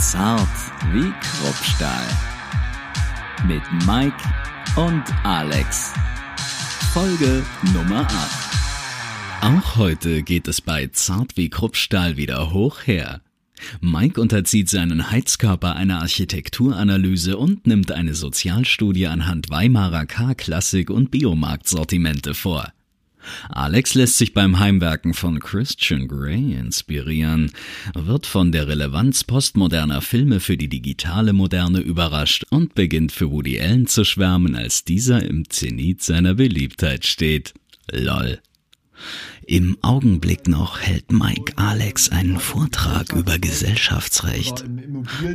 Zart wie Kruppstahl. Mit Mike und Alex. Folge Nummer 8. Auch heute geht es bei Zart wie Kruppstahl wieder hoch her. Mike unterzieht seinen Heizkörper einer Architekturanalyse und nimmt eine Sozialstudie anhand Weimarer K-Klassik und Biomarktsortimente vor. Alex lässt sich beim Heimwerken von Christian Grey inspirieren, wird von der Relevanz postmoderner Filme für die digitale Moderne überrascht und beginnt für Woody Allen zu schwärmen, als dieser im Zenit seiner Beliebtheit steht. Lol. Im Augenblick noch hält Mike Alex einen Vortrag über Gesellschaftsrecht.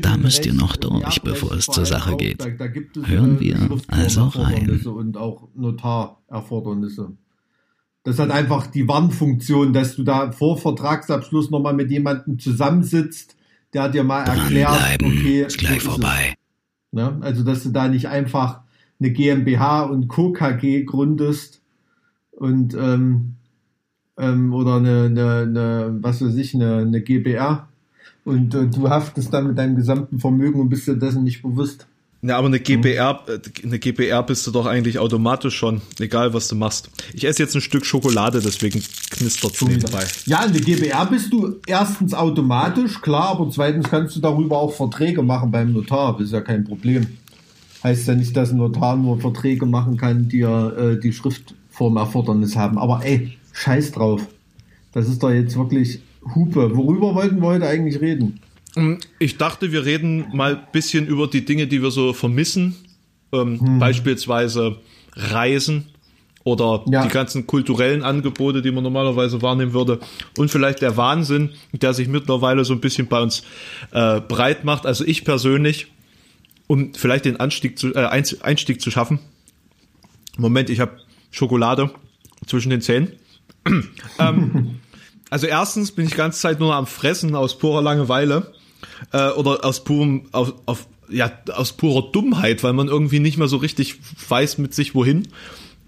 Da müsst ihr noch durch, bevor es zur Sache geht. Hören wir also rein. Und auch Notarerfordernisse. Das hat einfach die Warnfunktion, dass du da vor Vertragsabschluss nochmal mit jemandem zusammensitzt, der dir mal erklärt, okay, ist gleich so vorbei. Ja, also, dass du da nicht einfach eine GmbH und Co. KG gründest und ähm, ähm, oder eine, eine, eine, was weiß ich, eine, eine GBR und äh, du haftest dann mit deinem gesamten Vermögen und bist dir dessen nicht bewusst. Ja, aber eine GBR, äh, eine GBR bist du doch eigentlich automatisch schon, egal was du machst. Ich esse jetzt ein Stück Schokolade, deswegen knistert es nebenbei. Ja, eine GBR bist du erstens automatisch, klar, aber zweitens kannst du darüber auch Verträge machen beim Notar, das ist ja kein Problem. Heißt ja nicht, dass ein Notar nur Verträge machen kann, die ja äh, die Schriftformerfordernis haben. Aber ey, scheiß drauf. Das ist doch jetzt wirklich Hupe. Worüber wollten wir heute eigentlich reden? Ich dachte, wir reden mal ein bisschen über die Dinge, die wir so vermissen. Ähm, hm. Beispielsweise Reisen oder ja. die ganzen kulturellen Angebote, die man normalerweise wahrnehmen würde. Und vielleicht der Wahnsinn, der sich mittlerweile so ein bisschen bei uns äh, breit macht. Also ich persönlich, um vielleicht den Anstieg zu, äh, Einstieg zu schaffen. Moment, ich habe Schokolade zwischen den Zähnen. ähm, also erstens bin ich die ganze Zeit nur am Fressen aus purer Langeweile äh, oder aus purem, auf, auf, ja, aus purer Dummheit, weil man irgendwie nicht mehr so richtig weiß mit sich wohin.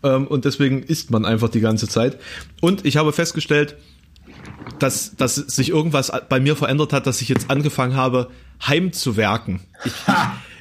Ähm, und deswegen isst man einfach die ganze Zeit. Und ich habe festgestellt, dass, dass sich irgendwas bei mir verändert hat, dass ich jetzt angefangen habe, heimzuwerken. Ich,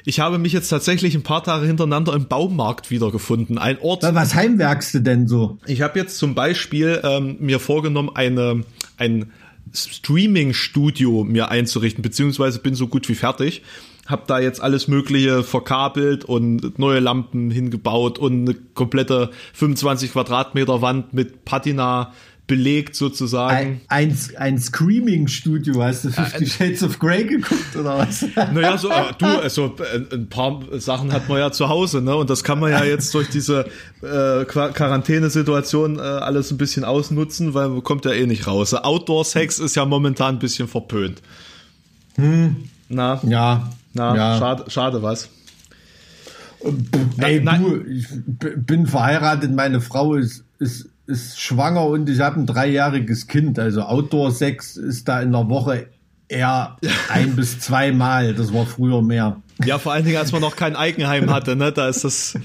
ich habe mich jetzt tatsächlich ein paar Tage hintereinander im Baumarkt wiedergefunden. Ein Ort. Was heimwerkst du denn so? Ich habe jetzt zum Beispiel ähm, mir vorgenommen, eine, ein Streaming-Studio mir einzurichten, beziehungsweise bin so gut wie fertig. Hab da jetzt alles Mögliche verkabelt und neue Lampen hingebaut und eine komplette 25 Quadratmeter Wand mit Patina belegt sozusagen. Ein, ein, ein Screaming-Studio, hast du Fifty äh, Shades of Grey geguckt oder was? Naja, so, äh, du, also äh, ein paar Sachen hat man ja zu Hause, ne? Und das kann man ja jetzt durch diese äh, Quarantänesituation äh, alles ein bisschen ausnutzen, weil man kommt ja eh nicht raus. Outdoor-Sex ist ja momentan ein bisschen verpönt. Hm. Na? Ja. Na, ja. schade, schade was. Ey, du, ich bin verheiratet, meine Frau ist, ist ist schwanger und ich habe ein dreijähriges Kind. Also Outdoor-Sex ist da in der Woche eher ein bis zweimal. Das war früher mehr. Ja, vor allen Dingen, als man noch kein Eigenheim hatte, ne? Da ist das.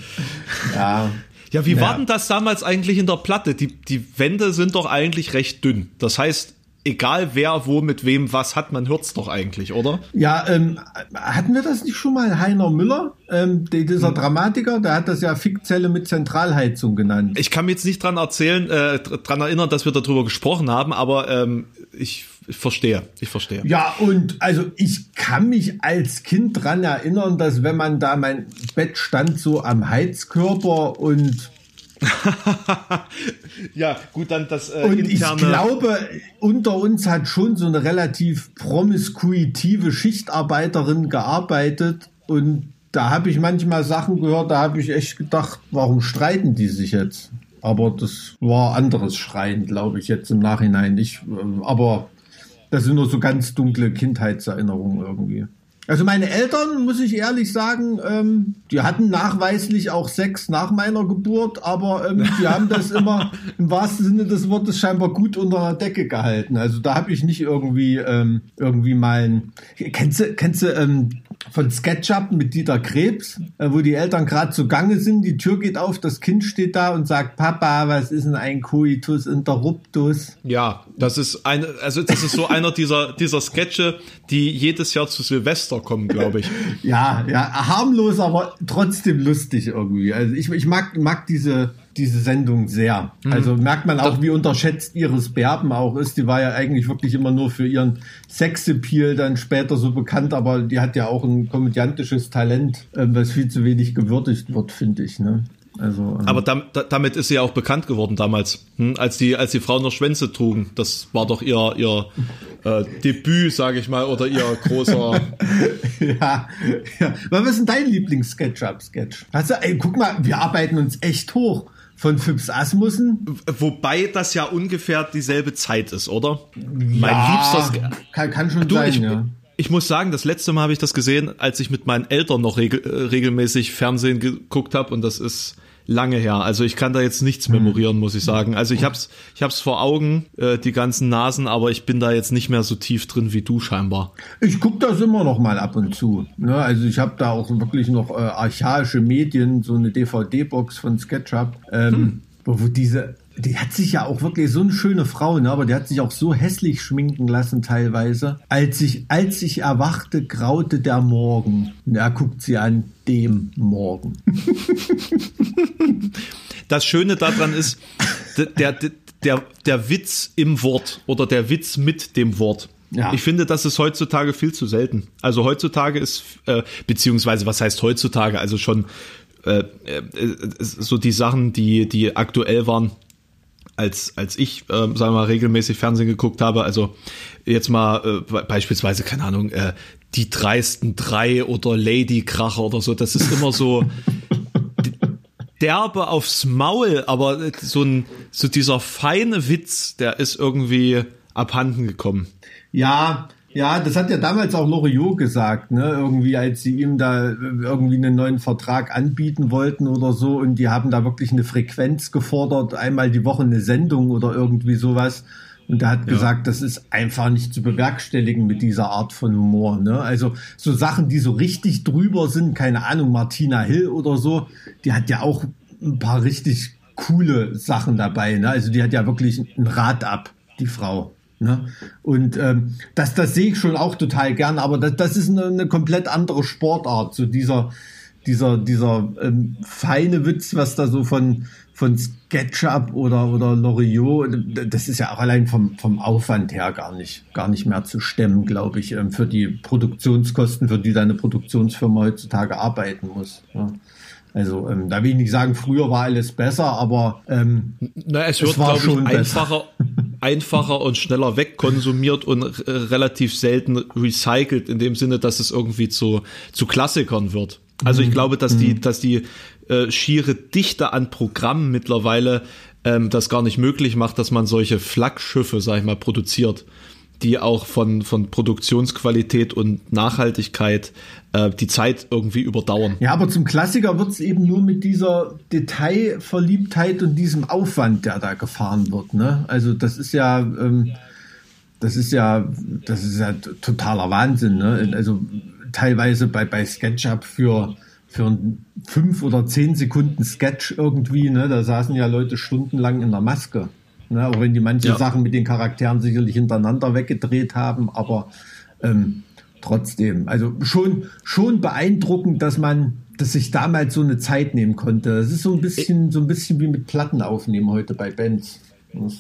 Ja. Ja, wie ja. war denn das damals eigentlich in der Platte? Die, die Wände sind doch eigentlich recht dünn. Das heißt, egal wer wo mit wem was hat, man hört's doch eigentlich, oder? Ja, ähm, hatten wir das nicht schon mal? Heiner Müller, ähm, dieser hm. Dramatiker, der hat das ja Fickzelle mit Zentralheizung genannt. Ich kann mir jetzt nicht dran erzählen, äh, dran erinnern, dass wir darüber gesprochen haben, aber ähm, ich, ich verstehe, ich verstehe. Ja, und also ich kann mich als Kind dran erinnern, dass wenn man da mein Bett stand so am Heizkörper und ja, gut, dann das äh, Und ich glaube, unter uns hat schon so eine relativ promiskuitive Schichtarbeiterin gearbeitet und da habe ich manchmal Sachen gehört, da habe ich echt gedacht, warum streiten die sich jetzt? Aber das war anderes Schreien, glaube ich, jetzt im Nachhinein. Ich, äh, aber das sind nur so ganz dunkle Kindheitserinnerungen irgendwie. Also meine Eltern, muss ich ehrlich sagen, ähm, die hatten nachweislich auch Sex nach meiner Geburt, aber ähm, die haben das immer im wahrsten Sinne des Wortes scheinbar gut unter der Decke gehalten. Also da habe ich nicht irgendwie ähm, irgendwie mal ein, kennst du kennst du ähm, von SketchUp mit Dieter Krebs, äh, wo die Eltern gerade zugange sind. Die Tür geht auf, das Kind steht da und sagt, Papa, was ist denn ein Coitus interruptus? Ja, das ist eine, also das ist so einer dieser, dieser Sketche, die jedes Jahr zu Silvester kommen, glaube ich. ja, ja, harmlos, aber trotzdem lustig irgendwie. Also ich, ich mag, mag diese, diese Sendung sehr. Mhm. Also merkt man auch, wie unterschätzt Iris Berben auch ist. Die war ja eigentlich wirklich immer nur für ihren Sexappeal dann später so bekannt, aber die hat ja auch ein komödiantisches Talent, ähm, was viel zu wenig gewürdigt wird, finde ich. Ne? Also, ähm, Aber damit, damit ist sie ja auch bekannt geworden damals, hm? als die als die Frauen noch Schwänze trugen. Das war doch ihr ihr äh, Debüt, sage ich mal, oder ihr großer. ja, ja. Was ist denn dein Lieblings-Sketchup-Sketch? Also, ey, guck mal, wir arbeiten uns echt hoch von Phipps Asmussen. Wobei das ja ungefähr dieselbe Zeit ist, oder? Ja, mein liebster kann, kann schon du, sein, ich, ja. Ich muss sagen, das letzte Mal habe ich das gesehen, als ich mit meinen Eltern noch regel, äh, regelmäßig Fernsehen geguckt habe und das ist lange her. Also ich kann da jetzt nichts mhm. memorieren, muss ich sagen. Also ich hab's, ich hab's vor Augen, äh, die ganzen Nasen, aber ich bin da jetzt nicht mehr so tief drin wie du scheinbar. Ich guck das immer noch mal ab und zu. Ne? Also ich habe da auch wirklich noch äh, archaische Medien, so eine DVD-Box von SketchUp, ähm, hm. wo diese die hat sich ja auch wirklich so eine schöne Frau, ne? aber die hat sich auch so hässlich schminken lassen teilweise. Als ich, als ich erwachte, graute der Morgen. Und er guckt sie an, dem Morgen. Das Schöne daran ist, der, der, der, der Witz im Wort oder der Witz mit dem Wort. Ja. Ich finde, das ist heutzutage viel zu selten. Also heutzutage ist, äh, beziehungsweise was heißt heutzutage, also schon äh, äh, so die Sachen, die, die aktuell waren, als, als ich, äh, sagen wir mal, regelmäßig Fernsehen geguckt habe. Also jetzt mal äh, beispielsweise, keine Ahnung, äh, die dreisten drei oder Lady Kracher oder so. Das ist immer so derbe aufs Maul, aber so ein so dieser feine Witz, der ist irgendwie abhanden gekommen. Ja, ja, das hat ja damals auch Loriot gesagt, ne? Irgendwie, als sie ihm da irgendwie einen neuen Vertrag anbieten wollten oder so und die haben da wirklich eine Frequenz gefordert, einmal die Woche eine Sendung oder irgendwie sowas. Und er hat ja. gesagt, das ist einfach nicht zu bewerkstelligen mit dieser Art von Humor. Ne? Also so Sachen, die so richtig drüber sind, keine Ahnung, Martina Hill oder so, die hat ja auch ein paar richtig coole Sachen dabei. Ne? Also die hat ja wirklich ein Rad ab, die Frau. Ne? Und ähm, das, das sehe ich schon auch total gern, aber das, das ist eine, eine komplett andere Sportart. So dieser, dieser, dieser ähm, feine Witz, was da so von, von SketchUp oder, oder Loriot, das ist ja auch allein vom, vom Aufwand her gar nicht, gar nicht mehr zu stemmen, glaube ich, ähm, für die Produktionskosten, für die deine Produktionsfirma heutzutage arbeiten muss. Ja. Also ähm, da will ich nicht sagen, früher war alles besser, aber ähm, Na, es, wird, es war schon ich, einfacher, einfacher und schneller wegkonsumiert und äh, relativ selten recycelt in dem Sinne, dass es irgendwie zu, zu Klassikern wird. Also ich mhm. glaube, dass die, mhm. dass die äh, schiere Dichte an Programmen mittlerweile ähm, das gar nicht möglich macht, dass man solche Flaggschiffe, sag ich mal, produziert die auch von, von Produktionsqualität und Nachhaltigkeit äh, die Zeit irgendwie überdauern. Ja, aber zum Klassiker wird es eben nur mit dieser Detailverliebtheit und diesem Aufwand, der da gefahren wird. Ne? Also das ist ja, ähm, das ist ja, das ist ja totaler Wahnsinn. Ne? Also teilweise bei, bei SketchUp für für ein fünf oder zehn Sekunden Sketch irgendwie, ne, da saßen ja Leute stundenlang in der Maske. Ne? Auch wenn die manche ja. Sachen mit den Charakteren sicherlich hintereinander weggedreht haben, aber ähm, trotzdem, also schon, schon beeindruckend, dass man, dass sich damals so eine Zeit nehmen konnte. Das ist so ein bisschen, so ein bisschen wie mit Platten aufnehmen heute bei Bands.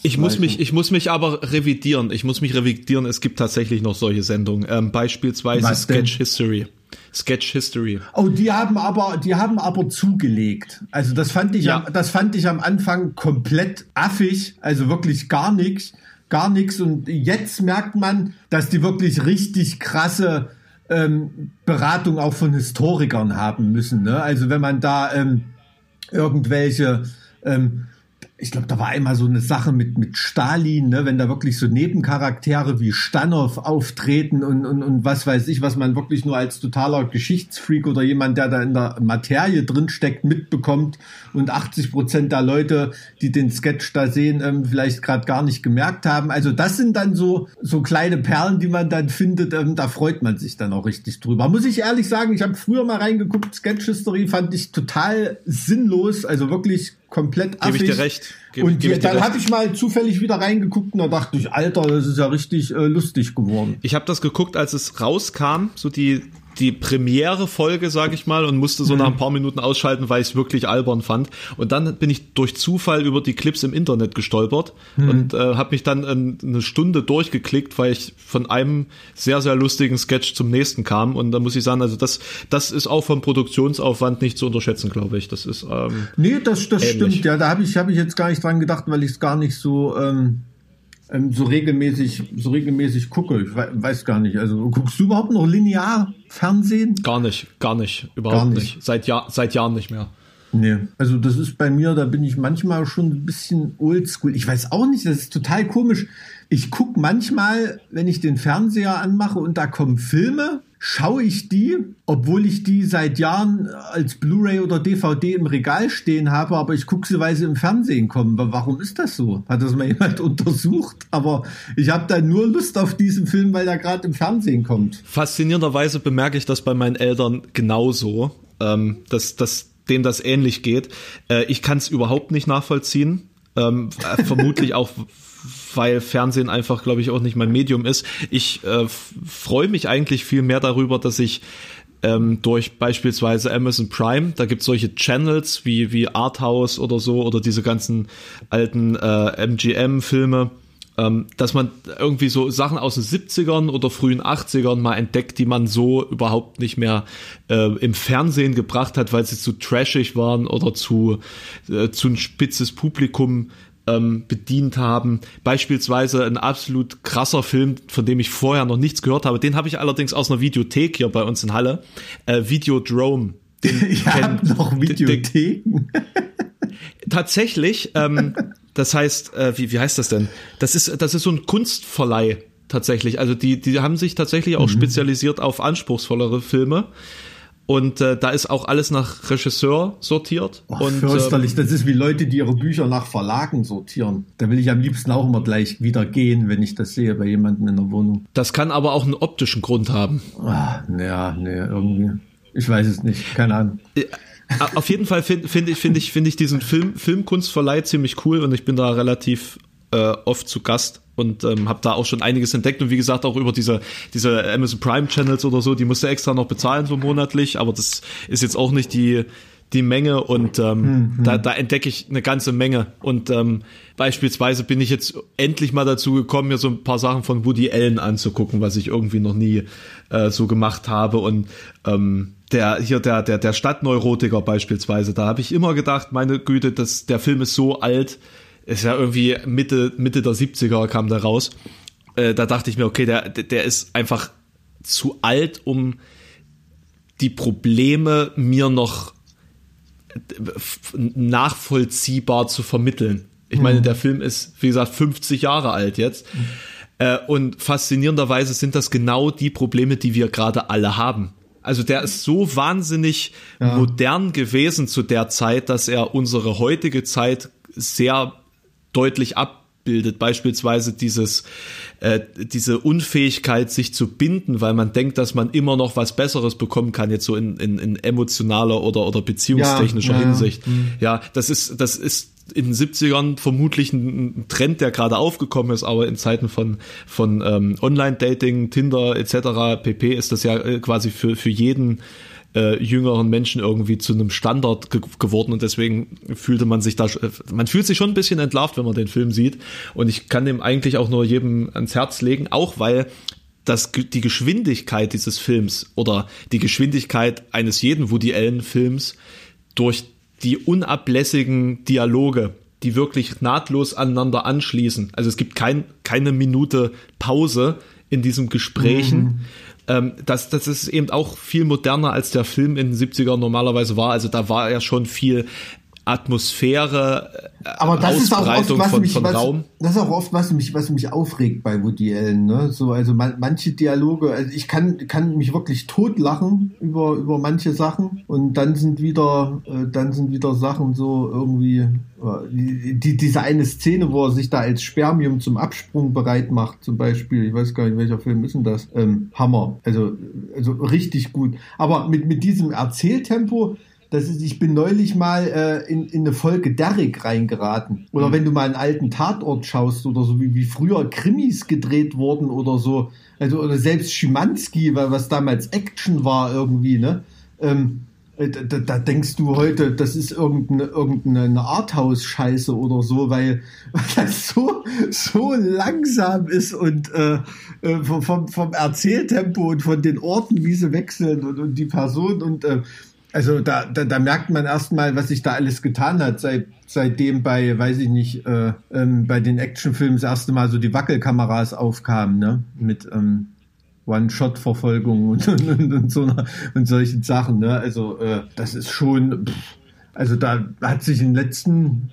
Ich muss mich, ich muss mich aber revidieren. Ich muss mich revidieren. Es gibt tatsächlich noch solche Sendungen. Ähm, beispielsweise Was Sketch denn? History. Sketch History. Oh, die haben aber, die haben aber zugelegt. Also das fand ich, ja. am, das fand ich am Anfang komplett affig, also wirklich gar nichts, gar nichts. Und jetzt merkt man, dass die wirklich richtig krasse ähm, Beratung auch von Historikern haben müssen. Ne? Also wenn man da ähm, irgendwelche ähm, ich glaube, da war einmal so eine Sache mit, mit Stalin, ne, wenn da wirklich so Nebencharaktere wie Stanov auftreten und, und, und was weiß ich, was man wirklich nur als totaler Geschichtsfreak oder jemand, der da in der Materie drinsteckt, mitbekommt und 80 Prozent der Leute, die den Sketch da sehen, ähm, vielleicht gerade gar nicht gemerkt haben. Also das sind dann so, so kleine Perlen, die man dann findet, ähm, da freut man sich dann auch richtig drüber. Muss ich ehrlich sagen, ich habe früher mal reingeguckt, Sketch History fand ich total sinnlos, also wirklich komplett affig. Gebe ich dir recht. Gebe, und gebe dann habe ich mal zufällig wieder reingeguckt und da dachte ich, Alter, das ist ja richtig äh, lustig geworden. Ich habe das geguckt, als es rauskam, so die die Premiere-Folge, sag ich mal, und musste so mhm. nach ein paar Minuten ausschalten, weil ich es wirklich albern fand. Und dann bin ich durch Zufall über die Clips im Internet gestolpert mhm. und äh, habe mich dann in, eine Stunde durchgeklickt, weil ich von einem sehr, sehr lustigen Sketch zum nächsten kam. Und da muss ich sagen, also das, das ist auch vom Produktionsaufwand nicht zu unterschätzen, glaube ich. Das ist ähm, Nee, das, das stimmt, ja. Da habe ich, hab ich jetzt gar nicht dran gedacht, weil ich es gar nicht so. Ähm ähm, so regelmäßig, so regelmäßig gucke. Ich weiß gar nicht. Also guckst du überhaupt noch linear Fernsehen? Gar nicht, gar nicht, überhaupt gar nicht. nicht. Seit Jahr, seit Jahren nicht mehr. Nee, also das ist bei mir, da bin ich manchmal schon ein bisschen oldschool. Ich weiß auch nicht, das ist total komisch. Ich gucke manchmal, wenn ich den Fernseher anmache und da kommen Filme, schaue ich die, obwohl ich die seit Jahren als Blu-ray oder DVD im Regal stehen habe, aber ich gucke sie, weil sie im Fernsehen kommen. Warum ist das so? Hat das mal jemand untersucht? Aber ich habe da nur Lust auf diesen Film, weil er gerade im Fernsehen kommt. Faszinierenderweise bemerke ich das bei meinen Eltern genauso, ähm, dass, dass denen das ähnlich geht. Äh, ich kann es überhaupt nicht nachvollziehen. Ähm, äh, vermutlich auch weil Fernsehen einfach, glaube ich, auch nicht mein Medium ist. Ich äh, freue mich eigentlich viel mehr darüber, dass ich ähm, durch beispielsweise Amazon Prime, da gibt es solche Channels wie, wie Arthouse oder so oder diese ganzen alten äh, MGM-Filme, ähm, dass man irgendwie so Sachen aus den 70ern oder frühen 80ern mal entdeckt, die man so überhaupt nicht mehr äh, im Fernsehen gebracht hat, weil sie zu trashig waren oder zu, äh, zu ein spitzes Publikum ähm, bedient haben. Beispielsweise ein absolut krasser Film, von dem ich vorher noch nichts gehört habe. Den habe ich allerdings aus einer Videothek hier bei uns in Halle. Äh, Videodrome. ich habe noch Videotheken. tatsächlich, ähm, das heißt, äh, wie, wie heißt das denn? Das ist, das ist so ein Kunstverleih tatsächlich. Also die, die haben sich tatsächlich auch mhm. spezialisiert auf anspruchsvollere Filme. Und äh, da ist auch alles nach Regisseur sortiert. Oh, und, fürchterlich, ähm, das ist wie Leute, die ihre Bücher nach Verlagen sortieren. Da will ich am liebsten auch immer gleich wieder gehen, wenn ich das sehe bei jemandem in der Wohnung. Das kann aber auch einen optischen Grund haben. Ah, ja, nee, irgendwie. Ich weiß es nicht, keine Ahnung. Äh, auf jeden Fall finde find ich, finde ich, finde ich diesen Film, Filmkunstverleih ziemlich cool und ich bin da relativ äh, oft zu Gast und ähm, habe da auch schon einiges entdeckt. Und wie gesagt auch über diese diese Amazon Prime Channels oder so, die musst du extra noch bezahlen so monatlich, aber das ist jetzt auch nicht die die Menge. Und ähm, mhm. da, da entdecke ich eine ganze Menge. Und ähm, beispielsweise bin ich jetzt endlich mal dazu gekommen, mir so ein paar Sachen von Woody Allen anzugucken, was ich irgendwie noch nie äh, so gemacht habe. Und ähm, der hier der der der Stadtneurotiker beispielsweise, da habe ich immer gedacht, meine Güte, das der Film ist so alt, ist ja irgendwie Mitte, Mitte der 70er kam der raus. Äh, da dachte ich mir, okay, der, der ist einfach zu alt, um die Probleme mir noch nachvollziehbar zu vermitteln. Ich meine, mhm. der Film ist, wie gesagt, 50 Jahre alt jetzt. Mhm. Äh, und faszinierenderweise sind das genau die Probleme, die wir gerade alle haben. Also der ist so wahnsinnig ja. modern gewesen zu der Zeit, dass er unsere heutige Zeit sehr deutlich abbildet. Beispielsweise dieses, äh, diese Unfähigkeit, sich zu binden, weil man denkt, dass man immer noch was Besseres bekommen kann, jetzt so in, in, in emotionaler oder, oder beziehungstechnischer ja, ja, Hinsicht. Ja. ja, das ist, das ist in den 70ern vermutlich ein, Trend, der gerade aufgekommen ist, aber in Zeiten von, von ähm, Online-Dating, Tinder etc. pp. ist das ja äh, quasi für, für jeden äh, jüngeren Menschen irgendwie zu einem Standard ge geworden und deswegen fühlte man sich da, man fühlt sich schon ein bisschen entlarvt, wenn man den Film sieht und ich kann dem eigentlich auch nur jedem ans Herz legen, auch weil dass die Geschwindigkeit dieses Films oder die Geschwindigkeit eines jeden Woody Allen Films durch die unablässigen Dialoge, die wirklich nahtlos aneinander anschließen. Also es gibt kein, keine Minute Pause in diesem Gesprächen. Mhm ähm, das, das ist eben auch viel moderner als der Film in den 70ern normalerweise war. Also da war er schon viel Atmosphäre, äh, aber das ist auch oft, was von, mich, von was, Raum. Das ist auch oft, was mich, was mich aufregt bei Woody Allen. Ne? So, also man, manche Dialoge, also ich kann, kann mich wirklich totlachen über, über manche Sachen und dann sind wieder, äh, dann sind wieder Sachen so irgendwie, äh, die, diese eine Szene, wo er sich da als Spermium zum Absprung bereit macht, zum Beispiel, ich weiß gar nicht, welcher Film ist denn das? Ähm, Hammer. Also, also richtig gut. Aber mit, mit diesem Erzähltempo, das ist, ich bin neulich mal äh, in, in eine Folge Derrick reingeraten. Oder mhm. wenn du mal einen alten Tatort schaust oder so, wie, wie früher Krimis gedreht wurden oder so. Also, oder selbst Schimanski, was damals Action war irgendwie, ne? Ähm, äh, da, da, denkst du heute, das ist irgendeine, irgendeine Arthouse-Scheiße oder so, weil, weil das so, so langsam ist und äh, äh vom, vom Erzähltempo und von den Orten, wie sie wechseln und, und die Person und äh, also da, da, da merkt man erstmal, was sich da alles getan hat, seit, seitdem bei, weiß ich nicht, äh, ähm, bei den Actionfilmen das erste Mal so die Wackelkameras aufkamen, ne? Mit ähm, One-Shot-Verfolgung und, und, und, und, so und solchen Sachen, ne? Also äh, das ist schon. Pff, also da hat sich in den letzten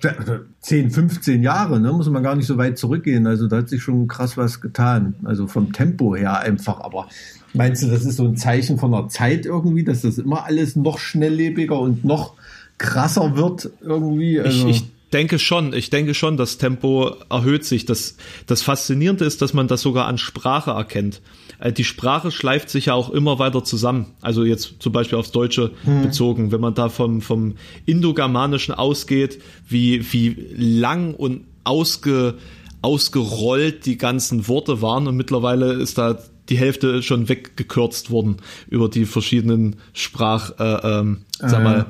10, 15 Jahre, ne, muss man gar nicht so weit zurückgehen. Also da hat sich schon krass was getan. Also vom Tempo her einfach. Aber Meinst du, das ist so ein Zeichen von der Zeit irgendwie, dass das immer alles noch schnelllebiger und noch krasser wird irgendwie? Also ich, ich denke schon, ich denke schon, das Tempo erhöht sich. Das, das Faszinierende ist, dass man das sogar an Sprache erkennt. Äh, die Sprache schleift sich ja auch immer weiter zusammen. Also jetzt zum Beispiel aufs Deutsche hm. bezogen. Wenn man da vom, vom Indogermanischen ausgeht, wie, wie lang und ausge, ausgerollt die ganzen Worte waren und mittlerweile ist da die Hälfte schon weggekürzt worden über die verschiedenen Sprach, äh, ähm, sag mal,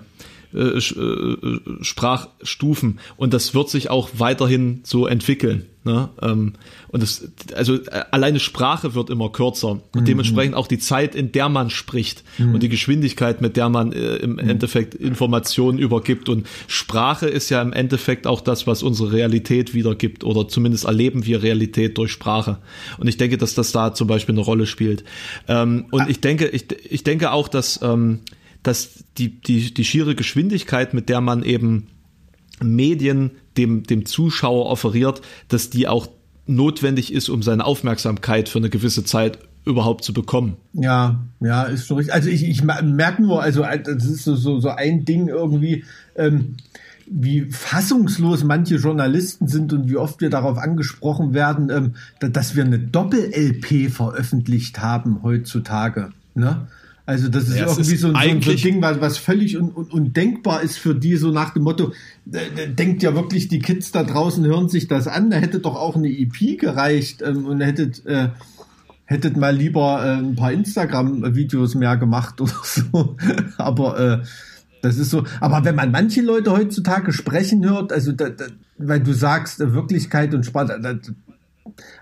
äh, äh, Sprachstufen und das wird sich auch weiterhin so entwickeln. Ne? Ähm, und das, also äh, alleine Sprache wird immer kürzer und mhm. dementsprechend auch die Zeit, in der man spricht mhm. und die Geschwindigkeit, mit der man äh, im mhm. Endeffekt Informationen übergibt. Und Sprache ist ja im Endeffekt auch das, was unsere Realität wiedergibt oder zumindest erleben wir Realität durch Sprache. Und ich denke, dass das da zum Beispiel eine Rolle spielt. Ähm, und ah. ich denke, ich, ich denke auch, dass ähm, dass die, die, die schiere Geschwindigkeit, mit der man eben Medien dem, dem Zuschauer offeriert, dass die auch notwendig ist, um seine Aufmerksamkeit für eine gewisse Zeit überhaupt zu bekommen. Ja, ja, ist schon richtig. Also ich, ich merke nur, also das ist so, so, so ein Ding irgendwie, ähm, wie fassungslos manche Journalisten sind und wie oft wir darauf angesprochen werden, ähm, dass wir eine Doppel-LP veröffentlicht haben heutzutage. Ne? Also das ist ja, irgendwie ist so, ein, so, ein Ding, was, was völlig un, un, undenkbar ist für die, so nach dem Motto, äh, denkt ja wirklich, die Kids da draußen hören sich das an, da hätte doch auch eine EP gereicht ähm, und hättet, äh, hättet mal lieber äh, ein paar Instagram-Videos mehr gemacht oder so. Aber äh, das ist so. Aber wenn man manche Leute heutzutage sprechen hört, also da, da, weil du sagst äh, Wirklichkeit und da,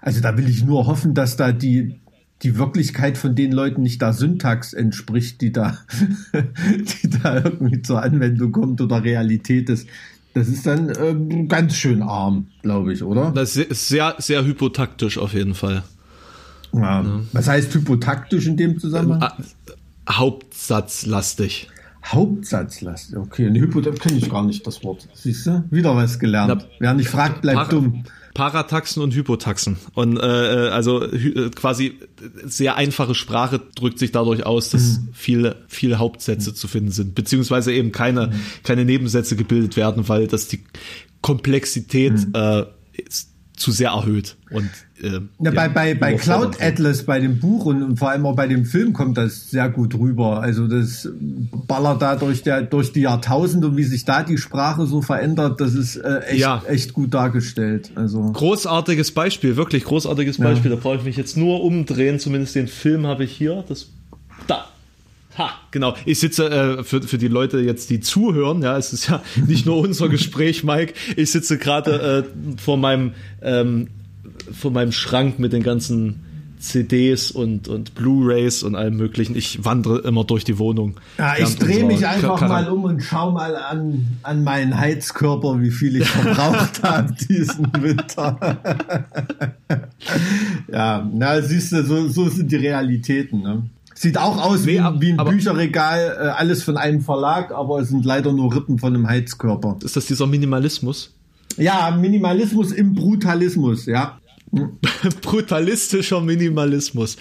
also da will ich nur hoffen, dass da die die Wirklichkeit von den Leuten nicht der Syntax entspricht, die da, die da irgendwie zur Anwendung kommt oder Realität ist. Das ist dann ähm, ganz schön arm, glaube ich, oder? Das ist sehr, sehr hypotaktisch auf jeden Fall. Ja. ja. Was heißt hypotaktisch in dem Zusammenhang? Äh, hauptsatzlastig. Hauptsatzlastig, okay. Eine Hypothek kenne ich gar nicht, das Wort. Siehst du? Wieder was gelernt. Na, Wer nicht fragt, bleibt dumm. Parataxen und Hypotaxen. Und äh, äh also äh, quasi sehr einfache Sprache drückt sich dadurch aus, dass mhm. viele, viele Hauptsätze mhm. zu finden sind, beziehungsweise eben keine, mhm. keine Nebensätze gebildet werden, weil das die Komplexität mhm. äh, ist zu sehr erhöht. Und äh, ja, bei, bei, bei Cloud Atlas, bei dem Buch und, vor allem auch bei dem Film kommt das sehr gut rüber. Also das ballert da durch, der, durch die Jahrtausende und wie sich da die Sprache so verändert, das ist äh, echt, ja. echt gut dargestellt. Also Großartiges Beispiel, wirklich großartiges Beispiel. Ja. Da brauche ich mich jetzt nur umdrehen, zumindest den Film habe ich hier. Das da. Ha, genau. Ich sitze äh, für, für die Leute jetzt, die zuhören, ja, es ist ja nicht nur unser Gespräch, Mike. Ich sitze gerade äh, vor meinem ähm, vor meinem Schrank mit den ganzen CDs und, und Blu-rays und allem möglichen. Ich wandere immer durch die Wohnung. Ja, ich drehe mich einfach Kar mal um und schau mal an, an meinen Heizkörper, wie viel ich verbraucht habe diesen Winter. ja, na, siehst du, so, so sind die Realitäten. Ne? Sieht auch aus nee, wie, wie, ein Bücherregal, äh, alles von einem Verlag, aber es sind leider nur Rippen von einem Heizkörper. Ist das dieser Minimalismus? Ja, Minimalismus im Brutalismus, ja. Brutalistischer Minimalismus.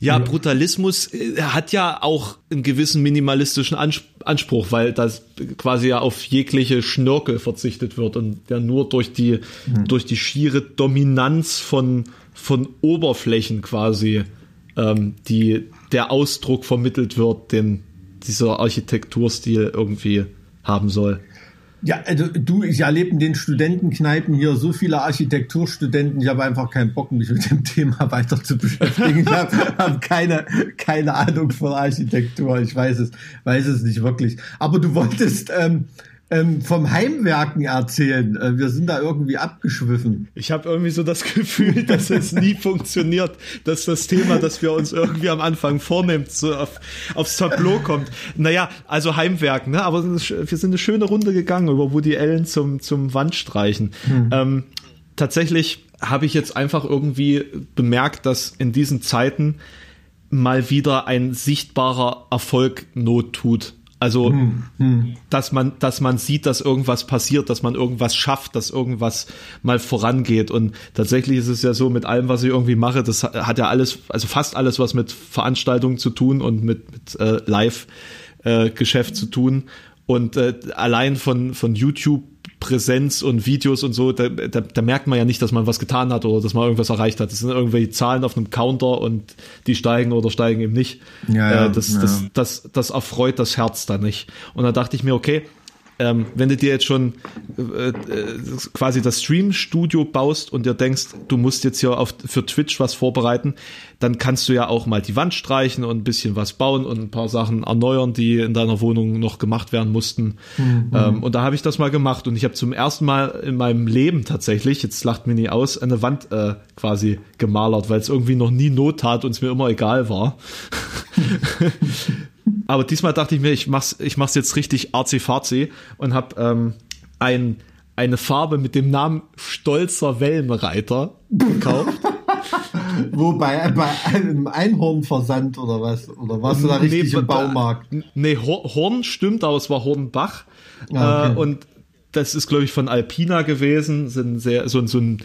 Ja, Brutalismus äh, hat ja auch einen gewissen minimalistischen Anspruch, weil das quasi ja auf jegliche Schnörkel verzichtet wird und ja nur durch die, mhm. durch die schiere Dominanz von, von Oberflächen quasi ähm, die, der Ausdruck vermittelt wird, den dieser Architekturstil irgendwie haben soll. Ja, also du, ich erlebe in den Studentenkneipen hier so viele Architekturstudenten, ich habe einfach keinen Bock, mich mit dem Thema weiter zu beschäftigen. Ich habe hab keine, keine Ahnung von Architektur, ich weiß es, weiß es nicht wirklich. Aber du wolltest ähm, ähm, vom Heimwerken erzählen. Äh, wir sind da irgendwie abgeschwiffen. Ich habe irgendwie so das Gefühl, dass es nie funktioniert, dass das Thema, das wir uns irgendwie am Anfang vornehmen, so auf, aufs Tableau kommt. Naja, also Heimwerken, ne? aber wir sind eine schöne Runde gegangen über Woody Allen zum, zum Wandstreichen. Hm. Ähm, tatsächlich habe ich jetzt einfach irgendwie bemerkt, dass in diesen Zeiten mal wieder ein sichtbarer Erfolg Not tut. Also, hm, hm. dass man, dass man sieht, dass irgendwas passiert, dass man irgendwas schafft, dass irgendwas mal vorangeht. Und tatsächlich ist es ja so, mit allem, was ich irgendwie mache, das hat ja alles, also fast alles, was mit Veranstaltungen zu tun und mit, mit äh, Live-Geschäft äh, zu tun. Und äh, allein von, von YouTube Präsenz und Videos und so, da, da, da, merkt man ja nicht, dass man was getan hat oder dass man irgendwas erreicht hat. Das sind irgendwelche Zahlen auf einem Counter und die steigen oder steigen eben nicht. Ja, ja, äh, das, ja. Das, das, das erfreut das Herz da nicht. Und da dachte ich mir, okay, ähm, wenn du dir jetzt schon äh, äh, quasi das Stream-Studio baust und dir denkst, du musst jetzt hier auf, für Twitch was vorbereiten, dann kannst du ja auch mal die Wand streichen und ein bisschen was bauen und ein paar Sachen erneuern, die in deiner Wohnung noch gemacht werden mussten. Mhm. Ähm, und da habe ich das mal gemacht und ich habe zum ersten Mal in meinem Leben tatsächlich, jetzt lacht mir nie aus, eine Wand äh, quasi gemalert, weil es irgendwie noch nie Not tat und es mir immer egal war. Aber diesmal dachte ich mir, ich mach's, ich mach's jetzt richtig arzi-farzi und habe ähm, ein, eine Farbe mit dem Namen Stolzer Wellenreiter gekauft. Wo bei, bei einem Einhornversand oder was? Oder warst du da richtig nee, im Baumarkt? Nee, Horn stimmt, aber es war Hornbach. Ah, okay. äh, und das ist, glaube ich, von Alpina gewesen. Sind sehr, so, so ein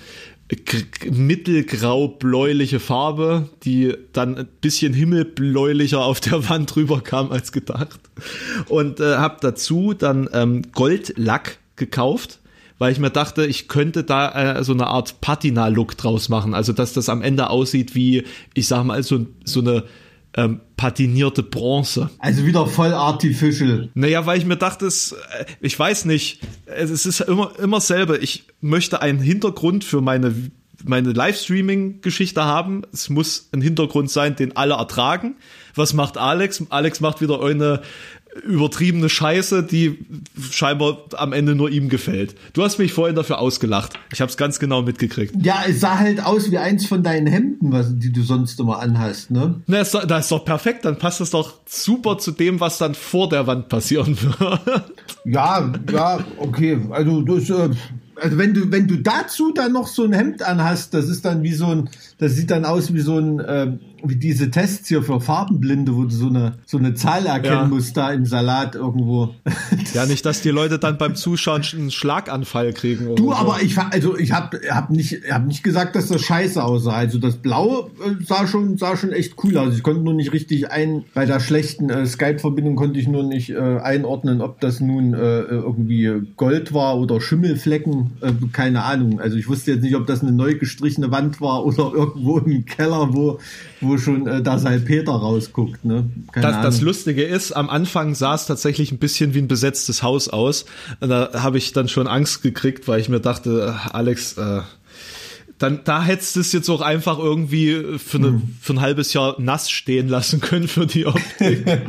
mittelgrau-bläuliche Farbe, die dann ein bisschen himmelbläulicher auf der Wand drüber kam als gedacht. Und äh, habe dazu dann ähm, Goldlack gekauft, weil ich mir dachte, ich könnte da äh, so eine Art Patina-Look draus machen. Also dass das am Ende aussieht wie, ich sag mal, so, so eine ähm, patinierte Bronze. Also wieder voll artificial. Naja, weil ich mir dachte, es, äh, ich weiß nicht, es ist immer, immer selber. Ich möchte einen Hintergrund für meine, meine Livestreaming-Geschichte haben. Es muss ein Hintergrund sein, den alle ertragen. Was macht Alex? Alex macht wieder eine übertriebene Scheiße, die scheinbar am Ende nur ihm gefällt. Du hast mich vorhin dafür ausgelacht. Ich habe es ganz genau mitgekriegt. Ja, es sah halt aus wie eins von deinen Hemden, was, die du sonst immer anhast, ne? Na, ist, das ist doch perfekt. Dann passt es doch super zu dem, was dann vor der Wand passieren wird. Ja, ja, okay. Also das, äh, also wenn du wenn du dazu dann noch so ein Hemd anhast, das ist dann wie so ein, das sieht dann aus wie so ein äh, wie diese Tests hier für Farbenblinde, wo du so eine, so eine Zahl erkennen ja. musst da im Salat irgendwo. Ja, nicht, dass die Leute dann beim Zuschauen einen Schlaganfall kriegen. du, so. aber ich, also ich habe hab nicht, hab nicht gesagt, dass das scheiße aussah. Also das Blaue äh, sah schon, sah schon echt cool aus. Ich konnte nur nicht richtig ein, bei der schlechten äh, Skype-Verbindung konnte ich nur nicht äh, einordnen, ob das nun äh, irgendwie Gold war oder Schimmelflecken, äh, keine Ahnung. Also ich wusste jetzt nicht, ob das eine neu gestrichene Wand war oder irgendwo im Keller, wo, wo schon äh, da Salpeter rausguckt. Ne? Das, das, Lustige ist, am Anfang sah es tatsächlich ein bisschen wie ein besetztes Haus aus. Da habe ich dann schon Angst gekriegt, weil ich mir dachte, äh, Alex, äh, dann da hättest du es jetzt auch einfach irgendwie für, eine, hm. für ein halbes Jahr nass stehen lassen können für die Optik.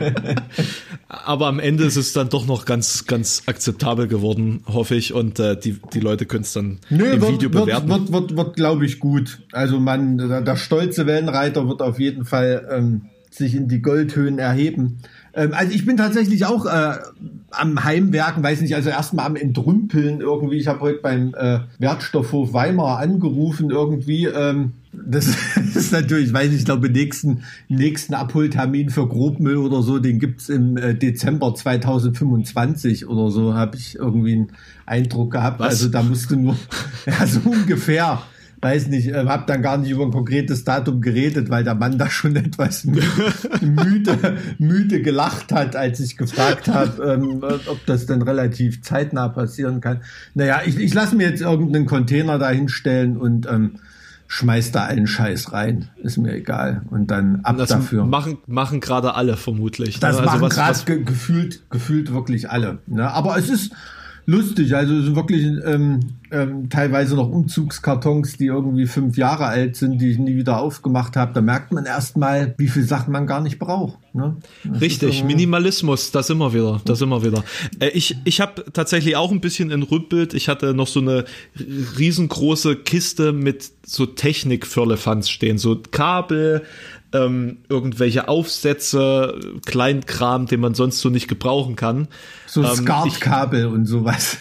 Aber am Ende ist es dann doch noch ganz, ganz akzeptabel geworden, hoffe ich. Und äh, die, die Leute können es dann Nö, im wird, Video bewerten. Wird, wird, wird, wird glaube ich, gut. Also man, der stolze Wellenreiter wird auf jeden Fall ähm, sich in die Goldhöhen erheben. Ähm, also ich bin tatsächlich auch äh, am Heimwerken, weiß nicht, also erstmal am Entrümpeln irgendwie. Ich habe heute beim äh, Wertstoffhof Weimar angerufen irgendwie. Ähm, das ist natürlich, ich weiß nicht, ich glaube, nächsten, nächsten Abholtermin für Grobmüll oder so, den gibt's im äh, Dezember 2025 oder so, habe ich irgendwie einen Eindruck gehabt. Was? Also da musste nur, ja, so ungefähr weiß nicht, äh, habe dann gar nicht über ein konkretes Datum geredet, weil der Mann da schon etwas müde, müde gelacht hat, als ich gefragt habe, ähm, ob das denn relativ zeitnah passieren kann. Naja, ich, ich lasse mir jetzt irgendeinen Container da hinstellen und ähm, schmeiß da allen Scheiß rein. Ist mir egal. Und dann ab das dafür. Machen, machen gerade alle vermutlich. Das ne? also machen gerade ge gefühlt, gefühlt wirklich alle. Ne? Aber es ist lustig. Also es sind wirklich ähm, ähm, teilweise noch Umzugskartons, die irgendwie fünf Jahre alt sind, die ich nie wieder aufgemacht habe. Da merkt man erstmal, wie viele Sachen man gar nicht braucht. Ne? Richtig, Minimalismus, das immer wieder, das immer wieder. Äh, ich ich habe tatsächlich auch ein bisschen in Rückbild. Ich hatte noch so eine riesengroße Kiste mit so Technik-Firlefanz stehen, so Kabel, ähm, irgendwelche Aufsätze, Kleinkram, den man sonst so nicht gebrauchen kann. So ähm, SCART-Kabel und sowas.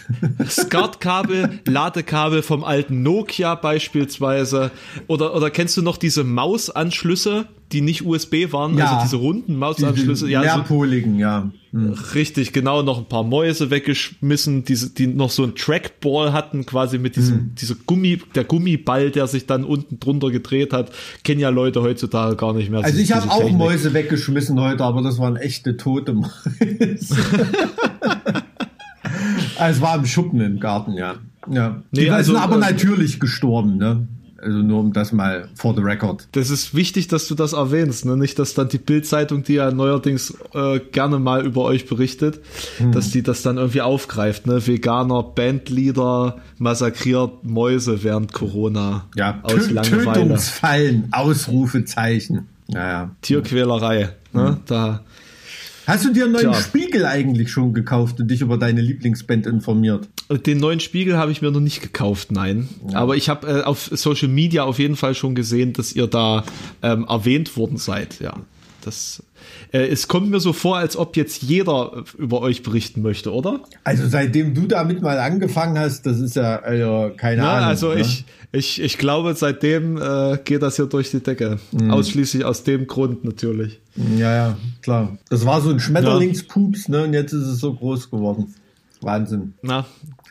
SCART-Kabel, Ladekabel vom alten Nokia beispielsweise. Oder, oder kennst du noch diese Mausanschlüsse, die nicht USB waren? Ja, also diese runden Mausanschlüsse. Die, die ja, mehrpoligen, so, ja. Hm. Richtig, genau, noch ein paar Mäuse weggeschmissen, diese, die noch so ein Trackball hatten, quasi mit diesem, hm. dieser Gummi, der Gummiball, der sich dann unten drunter gedreht hat, kennen ja Leute heutzutage gar nicht mehr. Also ich habe auch Technik. Mäuse weggeschmissen heute, aber das waren echte tote Mäuse. es war im Schuppen im Garten, ja. Ja. Die nee, also, sind aber äh, natürlich gestorben, ne? Also nur um das mal for the record. Das ist wichtig, dass du das erwähnst, ne? Nicht, dass dann die Bildzeitung, die ja neuerdings äh, gerne mal über euch berichtet, hm. dass die das dann irgendwie aufgreift, ne? Veganer Bandleader massakriert Mäuse während Corona. Ja, aus Tö Langeweile. Tötungsfallen, Ausrufezeichen. Naja. Tierquälerei, ne? Hm. Da Hast du dir einen neuen Tja. Spiegel eigentlich schon gekauft und dich über deine Lieblingsband informiert? Den neuen Spiegel habe ich mir noch nicht gekauft, nein. Ja. Aber ich habe äh, auf Social Media auf jeden Fall schon gesehen, dass ihr da ähm, erwähnt worden seid. Ja, das. Äh, es kommt mir so vor, als ob jetzt jeder über euch berichten möchte, oder? Also seitdem du damit mal angefangen hast, das ist ja also, keine ja, Ahnung. Also ne? ich, ich, ich glaube, seitdem äh, geht das hier durch die Decke. Mhm. Ausschließlich aus dem Grund natürlich. Ja, ja, klar. Das war so ein Schmetterlingspups, ne? Und jetzt ist es so groß geworden. Wahnsinn. Na,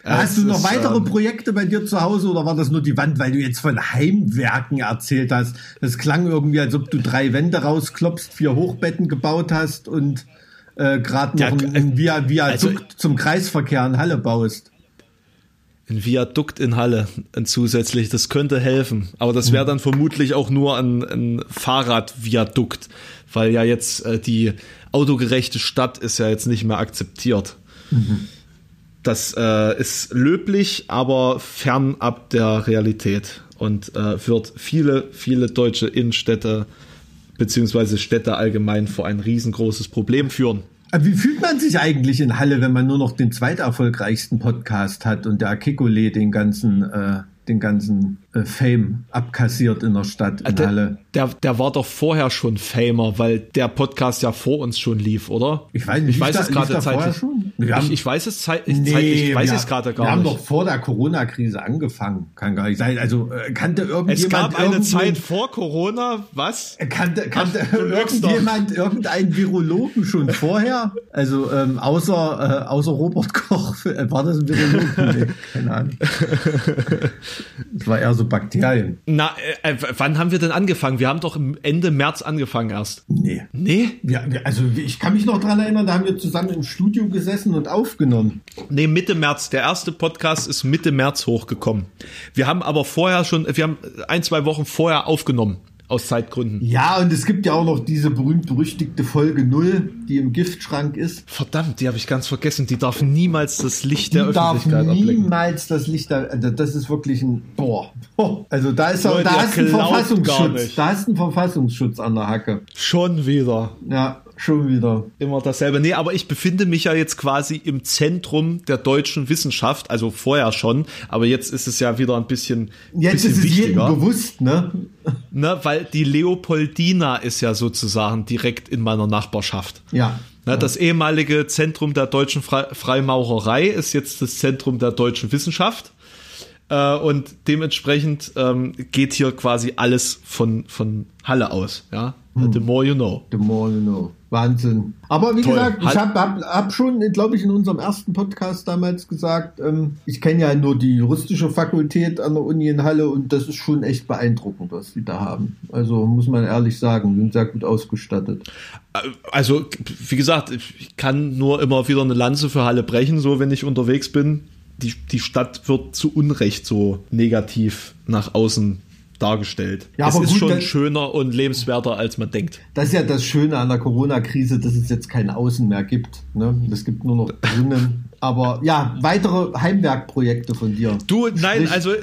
Hast du noch weitere ähm, Projekte bei dir zu Hause oder war das nur die Wand, weil du jetzt von Heimwerken erzählt hast? Das klang irgendwie, als ob du drei Wände rausklopfst, vier Hochbetten gebaut hast und äh, gerade noch ja, ein, ein Viadukt also, zum Kreisverkehr in Halle baust. Ein Viadukt in Halle, ein zusätzlich, das könnte helfen. Aber das wäre dann vermutlich auch nur ein, ein Fahrradviadukt, weil ja jetzt äh, die autogerechte Stadt ist ja jetzt nicht mehr akzeptiert. Mhm. Das äh, ist löblich, aber fernab der Realität und äh, wird viele, viele deutsche Innenstädte beziehungsweise Städte allgemein vor ein riesengroßes Problem führen. Wie fühlt man sich eigentlich in Halle, wenn man nur noch den zweiterfolgreichsten Podcast hat und der Kikole den ganzen äh, den ganzen Fame abkassiert in der Stadt, in äh, der, Halle. Der, der war doch vorher schon Famer, weil der Podcast ja vor uns schon lief, oder? Ich weiß nicht, ich weiß da, es gerade zeitlich. Schon? Ich, ich, weiß es zeitlich, nee, zeitlich ich weiß es gerade gar nicht. Wir haben doch vor der Corona-Krise angefangen. Kann gar nicht sein. Also äh, kannte irgendjemand. Es gab eine Zeit vor Corona, was? Kannte, kannte Ach, irgendjemand irgendeinen Virologen schon vorher? Also ähm, außer, äh, außer Robert Koch, war das ein Virologe? nee, keine Ahnung. Das war eher so Bakterien. Na, äh, äh, wann haben wir denn angefangen? Wir haben doch Ende März angefangen erst. Nee. Nee? Ja, also ich kann mich noch dran erinnern, da haben wir zusammen im Studio gesessen und aufgenommen. Nee, Mitte März. Der erste Podcast ist Mitte März hochgekommen. Wir haben aber vorher schon, wir haben ein, zwei Wochen vorher aufgenommen aus Zeitgründen. Ja, und es gibt ja auch noch diese berühmt-berüchtigte Folge 0, die im Giftschrank ist. Verdammt, die habe ich ganz vergessen. Die darf niemals das Licht der die Öffentlichkeit darf niemals das Licht der, also das ist wirklich ein, boah. Also da ist auch, da ist ein Verfassungsschutz. Da ist ein Verfassungsschutz an der Hacke. Schon wieder. Ja, Schon wieder. Immer dasselbe. Nee, aber ich befinde mich ja jetzt quasi im Zentrum der deutschen Wissenschaft, also vorher schon, aber jetzt ist es ja wieder ein bisschen Jetzt bisschen ist es wichtiger. jedem bewusst, ne? Ne, weil die Leopoldina ist ja sozusagen direkt in meiner Nachbarschaft. Ja. Ne, das ehemalige Zentrum der deutschen Fre Freimaurerei ist jetzt das Zentrum der deutschen Wissenschaft. Äh, und dementsprechend ähm, geht hier quasi alles von, von Halle aus. Ja? Hm. The more you know. The more you know. Wahnsinn. Aber wie Toll. gesagt, ich habe hab, hab schon, glaube ich, in unserem ersten Podcast damals gesagt, ähm, ich kenne ja nur die juristische Fakultät an der Uni in Halle und das ist schon echt beeindruckend, was die da haben. Also muss man ehrlich sagen, sind sehr gut ausgestattet. Äh, also, wie gesagt, ich kann nur immer wieder eine Lanze für Halle brechen, so wenn ich unterwegs bin. Die, die Stadt wird zu Unrecht so negativ nach außen dargestellt. Ja, es ist gut, schon schöner und lebenswerter, als man denkt. Das ist ja das Schöne an der Corona-Krise, dass es jetzt kein Außen mehr gibt. Ne? Es gibt nur noch drinnen. Aber ja, weitere Heimwerkprojekte von dir. Du, Sprich, nein, also äh,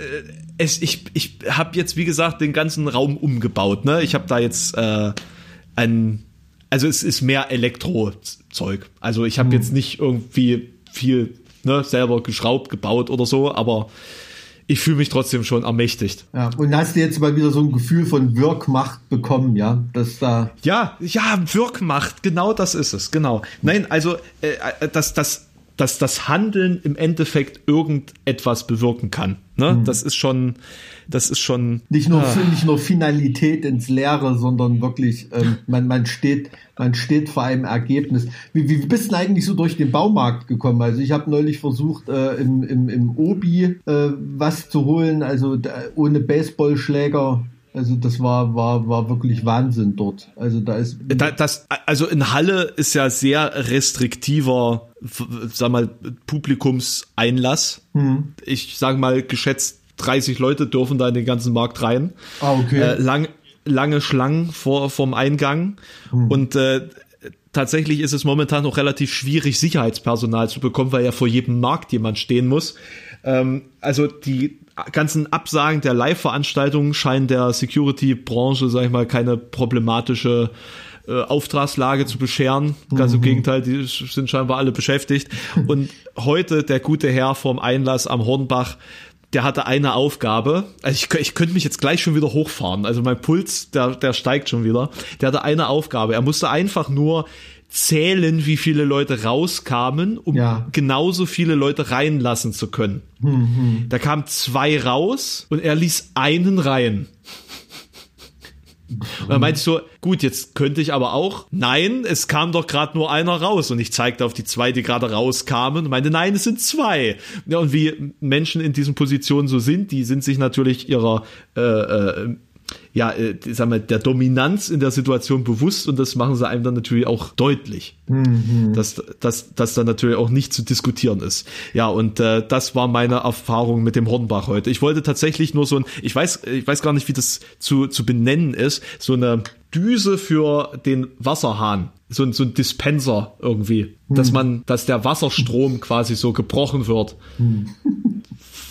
es, ich, ich habe jetzt, wie gesagt, den ganzen Raum umgebaut. Ne? Ich habe da jetzt äh, ein, also es ist mehr Elektrozeug. Also ich habe hm. jetzt nicht irgendwie viel ne, selber geschraubt, gebaut oder so, aber ich fühle mich trotzdem schon ermächtigt. Ja, und hast du jetzt mal wieder so ein Gefühl von Wirkmacht bekommen, ja? Dass da ja, ja, Wirkmacht, genau das ist es, genau. Nein, also äh, äh dass das, dass das Handeln im Endeffekt irgendetwas bewirken kann. Ne? Mhm. Das ist schon, das ist schon. Nicht nur, ah. nicht nur Finalität ins Leere, sondern wirklich, ähm, man, man steht, man steht vor einem Ergebnis. Wie, wie bist du eigentlich so durch den Baumarkt gekommen? Also ich habe neulich versucht, äh, im, im, im Obi äh, was zu holen, also da, ohne Baseballschläger. Also das war, war, war wirklich Wahnsinn dort. Also da ist. Da, das, also in Halle ist ja sehr restriktiver, sag mal, Publikumseinlass. Hm. Ich sage mal, geschätzt 30 Leute dürfen da in den ganzen Markt rein. Ah, okay. Äh, lang, lange Schlangen vor, vorm Eingang. Hm. Und äh, tatsächlich ist es momentan noch relativ schwierig, Sicherheitspersonal zu bekommen, weil ja vor jedem Markt jemand stehen muss. Ähm, also die ganzen Absagen der Live-Veranstaltungen scheinen der Security-Branche, sag ich mal, keine problematische äh, Auftragslage zu bescheren. Ganz mhm. im Gegenteil, die sind scheinbar alle beschäftigt. Und heute der gute Herr vorm Einlass am Hornbach, der hatte eine Aufgabe. Also ich, ich könnte mich jetzt gleich schon wieder hochfahren. Also mein Puls, der, der steigt schon wieder. Der hatte eine Aufgabe. Er musste einfach nur zählen, wie viele Leute rauskamen, um ja. genauso viele Leute reinlassen zu können. Mhm. Da kamen zwei raus und er ließ einen rein. Und dann meinte ich so, gut, jetzt könnte ich aber auch, nein, es kam doch gerade nur einer raus. Und ich zeigte auf die zwei, die gerade rauskamen und meinte, nein, es sind zwei. Ja, und wie Menschen in diesen Positionen so sind, die sind sich natürlich ihrer äh, äh, ja, äh, sagen wir, der Dominanz in der Situation bewusst und das machen sie einem dann natürlich auch deutlich, mhm. dass, dass, dass da natürlich auch nicht zu diskutieren ist. Ja, und äh, das war meine Erfahrung mit dem Hornbach heute. Ich wollte tatsächlich nur so ein, ich weiß, ich weiß gar nicht, wie das zu, zu benennen ist, so eine Düse für den Wasserhahn, so ein, so ein Dispenser irgendwie, mhm. dass man, dass der Wasserstrom quasi so gebrochen wird. Mhm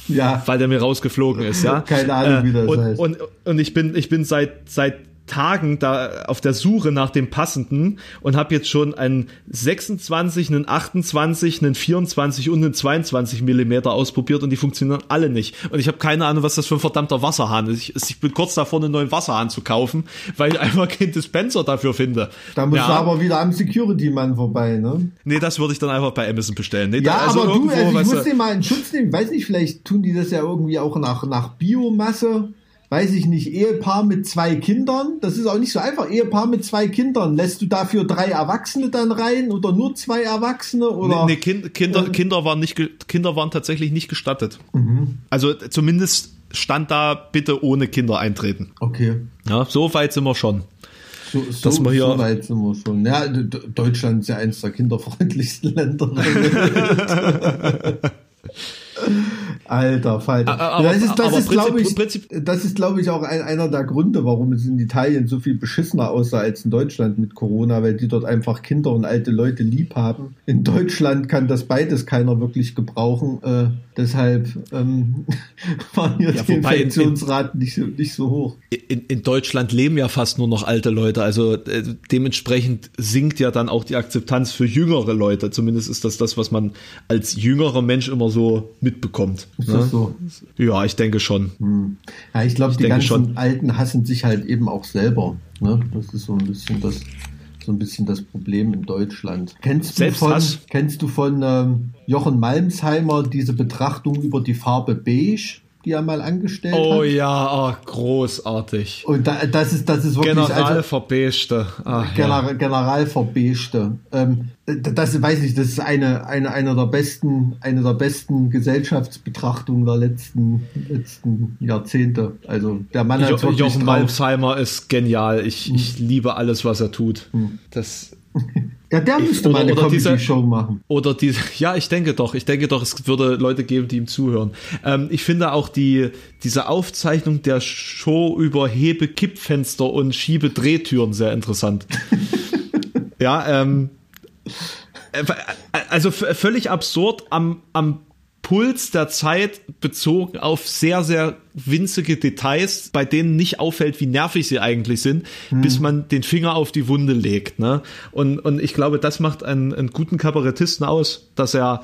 ja. weil der mir rausgeflogen ist, ja. Keine Ahnung, wie das und, heißt. Und, und ich bin, ich bin seit, seit Tagen da auf der Suche nach dem passenden und habe jetzt schon einen 26, einen 28, einen 24 und einen 22 Millimeter ausprobiert und die funktionieren alle nicht. Und ich habe keine Ahnung, was das für ein verdammter Wasserhahn ist. Ich, ich bin kurz davor, einen neuen Wasserhahn zu kaufen, weil ich einfach keinen Dispenser dafür finde. Da musst ja. du aber wieder am Security-Mann vorbei, ne? Nee, das würde ich dann einfach bei Amazon bestellen. Nee, ja, also aber du, also ich muss dir mal in Schutz nehmen. Weiß nicht, vielleicht tun die das ja irgendwie auch nach, nach Biomasse weiß ich nicht, Ehepaar mit zwei Kindern. Das ist auch nicht so einfach. Ehepaar mit zwei Kindern. Lässt du dafür drei Erwachsene dann rein oder nur zwei Erwachsene? Oder? Nee, nee kind, Kinder, äh, Kinder, waren nicht, Kinder waren tatsächlich nicht gestattet. Mhm. Also zumindest stand da bitte ohne Kinder eintreten. Okay. Ja, so weit sind wir schon. So, so, so weit sind wir schon. Ja, Deutschland ist ja eines der kinderfreundlichsten Länder. Alter Falter. Aber, das ist, das ist glaube ich, das ist, glaube ich, auch ein, einer der Gründe, warum es in Italien so viel beschissener aussah als in Deutschland mit Corona, weil die dort einfach Kinder und alte Leute lieb haben. In Deutschland kann das beides keiner wirklich gebrauchen. Äh, deshalb ähm, waren hier ja, die Infektionsraten nicht, so, nicht so hoch. In, in Deutschland leben ja fast nur noch alte Leute, also äh, dementsprechend sinkt ja dann auch die Akzeptanz für jüngere Leute. Zumindest ist das das, was man als jüngerer Mensch immer so mitbekommt. Ist ne? das so? Ja, ich denke schon. Hm. Ja, ich glaube, die ganzen schon. Alten hassen sich halt eben auch selber. Ne? Das ist so ein bisschen das so ein bisschen das Problem in Deutschland. Kennst du von, kennst du von ähm, Jochen Malmsheimer diese Betrachtung über die Farbe Beige? Die er mal angestellt oh, hat. Oh ja, oh, großartig. Und da, das ist das ist wirklich Generalverbechte. Also, General, ja. Generalverbechte. Ähm, das weiß ich, das ist eine eine eine der besten eine der besten Gesellschaftsbetrachtungen der letzten letzten Jahrzehnte. Also der Mann hat jo Jochen Malmsheimer ist genial. Ich, hm. ich liebe alles, was er tut. Hm. Das ja, der müsste mal eine Comedy-Show machen. Oder diese, ja, ich denke doch, ich denke doch, es würde Leute geben, die ihm zuhören. Ähm, ich finde auch die, diese Aufzeichnung der Show über Hebe-Kippfenster und Schiebe-Drehtüren sehr interessant. ja, ähm, äh, also völlig absurd am, am Puls der Zeit bezogen auf sehr, sehr winzige Details, bei denen nicht auffällt, wie nervig sie eigentlich sind, hm. bis man den Finger auf die Wunde legt. Ne? Und, und ich glaube, das macht einen, einen guten Kabarettisten aus, dass er,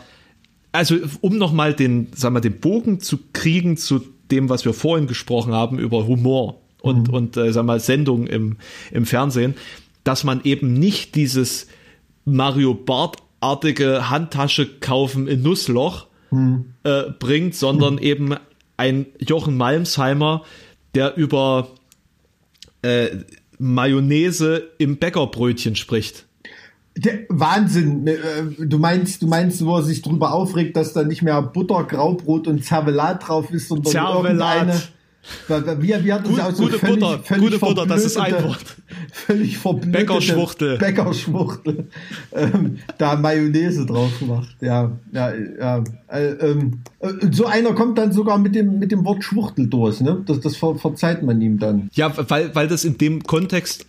also um nochmal den, sagen wir, den Bogen zu kriegen zu dem, was wir vorhin gesprochen haben über Humor und, hm. und äh, sagen wir mal, Sendung im, im Fernsehen, dass man eben nicht dieses Mario Bart-artige Handtasche kaufen in Nussloch, hm. äh, bringt, sondern hm. eben ein Jochen Malmsheimer, der über äh, Mayonnaise im Bäckerbrötchen spricht. Der Wahnsinn. Äh, du meinst, du meinst, wo er sich drüber aufregt, dass da nicht mehr Butter, Graubrot und Zervelat drauf ist, sondern Zervelat. irgendeine wie, wie hat Gut, auch so gute völlig, Butter, völlig gute Butter, das ist ein Wort. Völlig verblödete Bäckerschwuchtel. Bäckerschwuchtel. ähm, da Mayonnaise drauf gemacht. Ja, ja, ja. Äh, ähm, so einer kommt dann sogar mit dem, mit dem Wort Schwuchtel durch, ne? Das, das ver verzeiht man ihm dann. Ja, weil, weil das in dem Kontext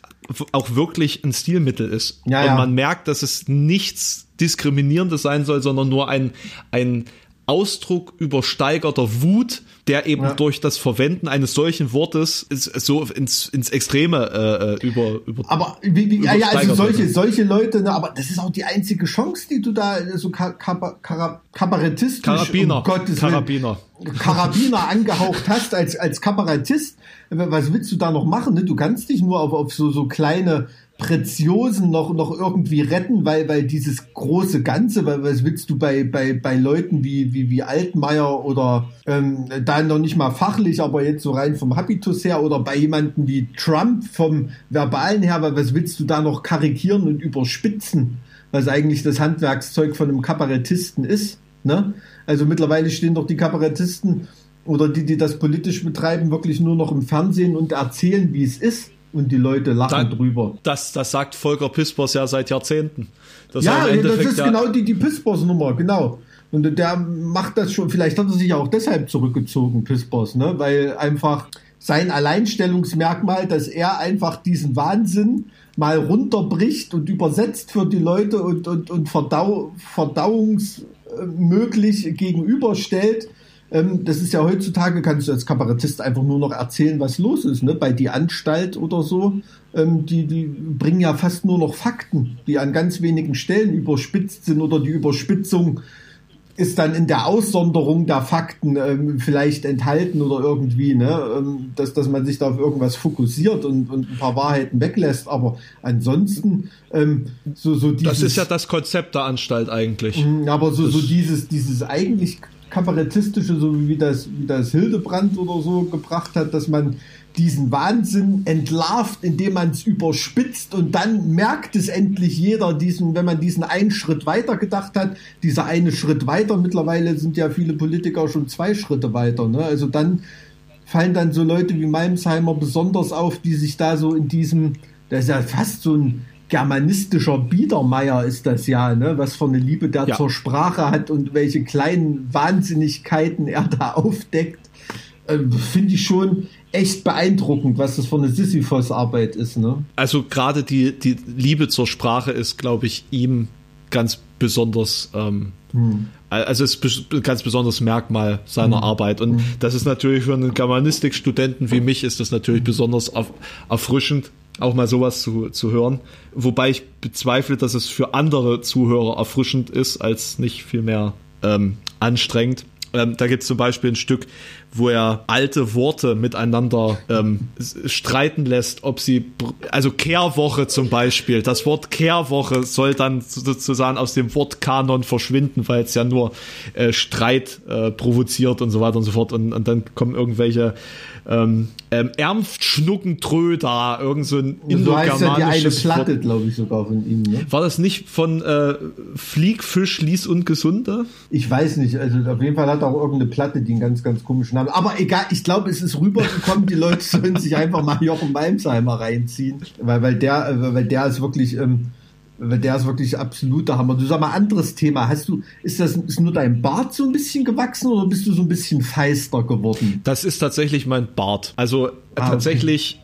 auch wirklich ein Stilmittel ist. Ja, Und ja. man merkt, dass es nichts Diskriminierendes sein soll, sondern nur ein, ein Ausdruck übersteigerter Wut, der eben ja. durch das Verwenden eines solchen Wortes so ins, ins Extreme äh, äh, über, über Aber wie, wie, ja, ja, also solche, solche Leute, ne, aber das ist auch die einzige Chance, die du da so kabarettistisch Karabiner, um Gottes Karabiner. Karabiner angehaucht hast als, als Kabarettist. Was willst du da noch machen? Ne? Du kannst dich nur auf, auf so, so kleine Preziosen noch, noch irgendwie retten, weil, weil dieses große Ganze, weil was willst du bei, bei, bei Leuten wie, wie, wie Altmaier oder ähm, da noch nicht mal fachlich, aber jetzt so rein vom Habitus her oder bei jemanden wie Trump vom Verbalen her, weil was willst du da noch karikieren und überspitzen, was eigentlich das Handwerkszeug von einem Kabarettisten ist, ne? Also mittlerweile stehen doch die Kabarettisten oder die, die das politisch betreiben, wirklich nur noch im Fernsehen und erzählen, wie es ist und die Leute lachen da, drüber. Das, das sagt Volker Pispers ja seit Jahrzehnten. Das ja, das ist ja genau die, die Pispers-Nummer, genau. Und der macht das schon, vielleicht hat er sich auch deshalb zurückgezogen, Pispers, ne? weil einfach sein Alleinstellungsmerkmal, dass er einfach diesen Wahnsinn mal runterbricht und übersetzt für die Leute und, und, und verdau, verdauungsmöglich gegenüberstellt ähm, das ist ja heutzutage, kannst du als Kabarettist einfach nur noch erzählen, was los ist, ne? Bei die Anstalt oder so, ähm, die, die bringen ja fast nur noch Fakten, die an ganz wenigen Stellen überspitzt sind oder die Überspitzung ist dann in der Aussonderung der Fakten ähm, vielleicht enthalten oder irgendwie, ne, ähm, dass, dass man sich da auf irgendwas fokussiert und, und ein paar Wahrheiten weglässt. Aber ansonsten ähm, so, so dieses. Das ist ja das Konzept der Anstalt eigentlich. Mhm, aber so, so dieses, dieses eigentlich kabarettistische, so wie das, wie das Hildebrand oder so gebracht hat, dass man diesen Wahnsinn entlarvt, indem man es überspitzt und dann merkt es endlich jeder, diesen, wenn man diesen einen Schritt weiter gedacht hat, dieser eine Schritt weiter, mittlerweile sind ja viele Politiker schon zwei Schritte weiter, ne? also dann fallen dann so Leute wie Malmsheimer besonders auf, die sich da so in diesem, das ist ja fast so ein germanistischer Biedermeier ist das ja, ne? was für eine Liebe der ja. zur Sprache hat und welche kleinen Wahnsinnigkeiten er da aufdeckt. Äh, Finde ich schon echt beeindruckend, was das für eine Sisyphos-Arbeit ist. Ne? Also gerade die, die Liebe zur Sprache ist, glaube ich, ihm ganz besonders ähm, hm. Also es ist ein ganz besonderes Merkmal seiner hm. Arbeit. Und hm. das ist natürlich für einen Germanistikstudenten wie mich ist das natürlich besonders erfrischend, auch mal sowas zu, zu hören. Wobei ich bezweifle, dass es für andere Zuhörer erfrischend ist, als nicht viel mehr ähm, anstrengend. Ähm, da gibt es zum Beispiel ein Stück, wo er alte Worte miteinander ähm, streiten lässt, ob sie, also Kehrwoche zum Beispiel, das Wort Kehrwoche soll dann sozusagen aus dem Wortkanon verschwinden, weil es ja nur äh, Streit äh, provoziert und so weiter und so fort und, und dann kommen irgendwelche ähm, ähm, Ernst Schnuckentrö da, irgend so ein so heißt ja die eine Platte, glaube ich, sogar von ihm. Ne? War das nicht von äh, Flieg, Fisch, Lies und Gesunde? Ich weiß nicht, also auf jeden Fall hat er auch irgendeine Platte, die einen ganz, ganz komischen Namen. Aber egal, ich glaube, es ist rübergekommen, die Leute sollen sich einfach mal Jochen Malmsheimer reinziehen, weil, weil der, äh, weil der ist wirklich... Ähm, der ist wirklich absoluter Hammer. Du sag mal, anderes Thema. Hast du, ist das, ist nur dein Bart so ein bisschen gewachsen oder bist du so ein bisschen feister geworden? Das ist tatsächlich mein Bart. Also ah, tatsächlich,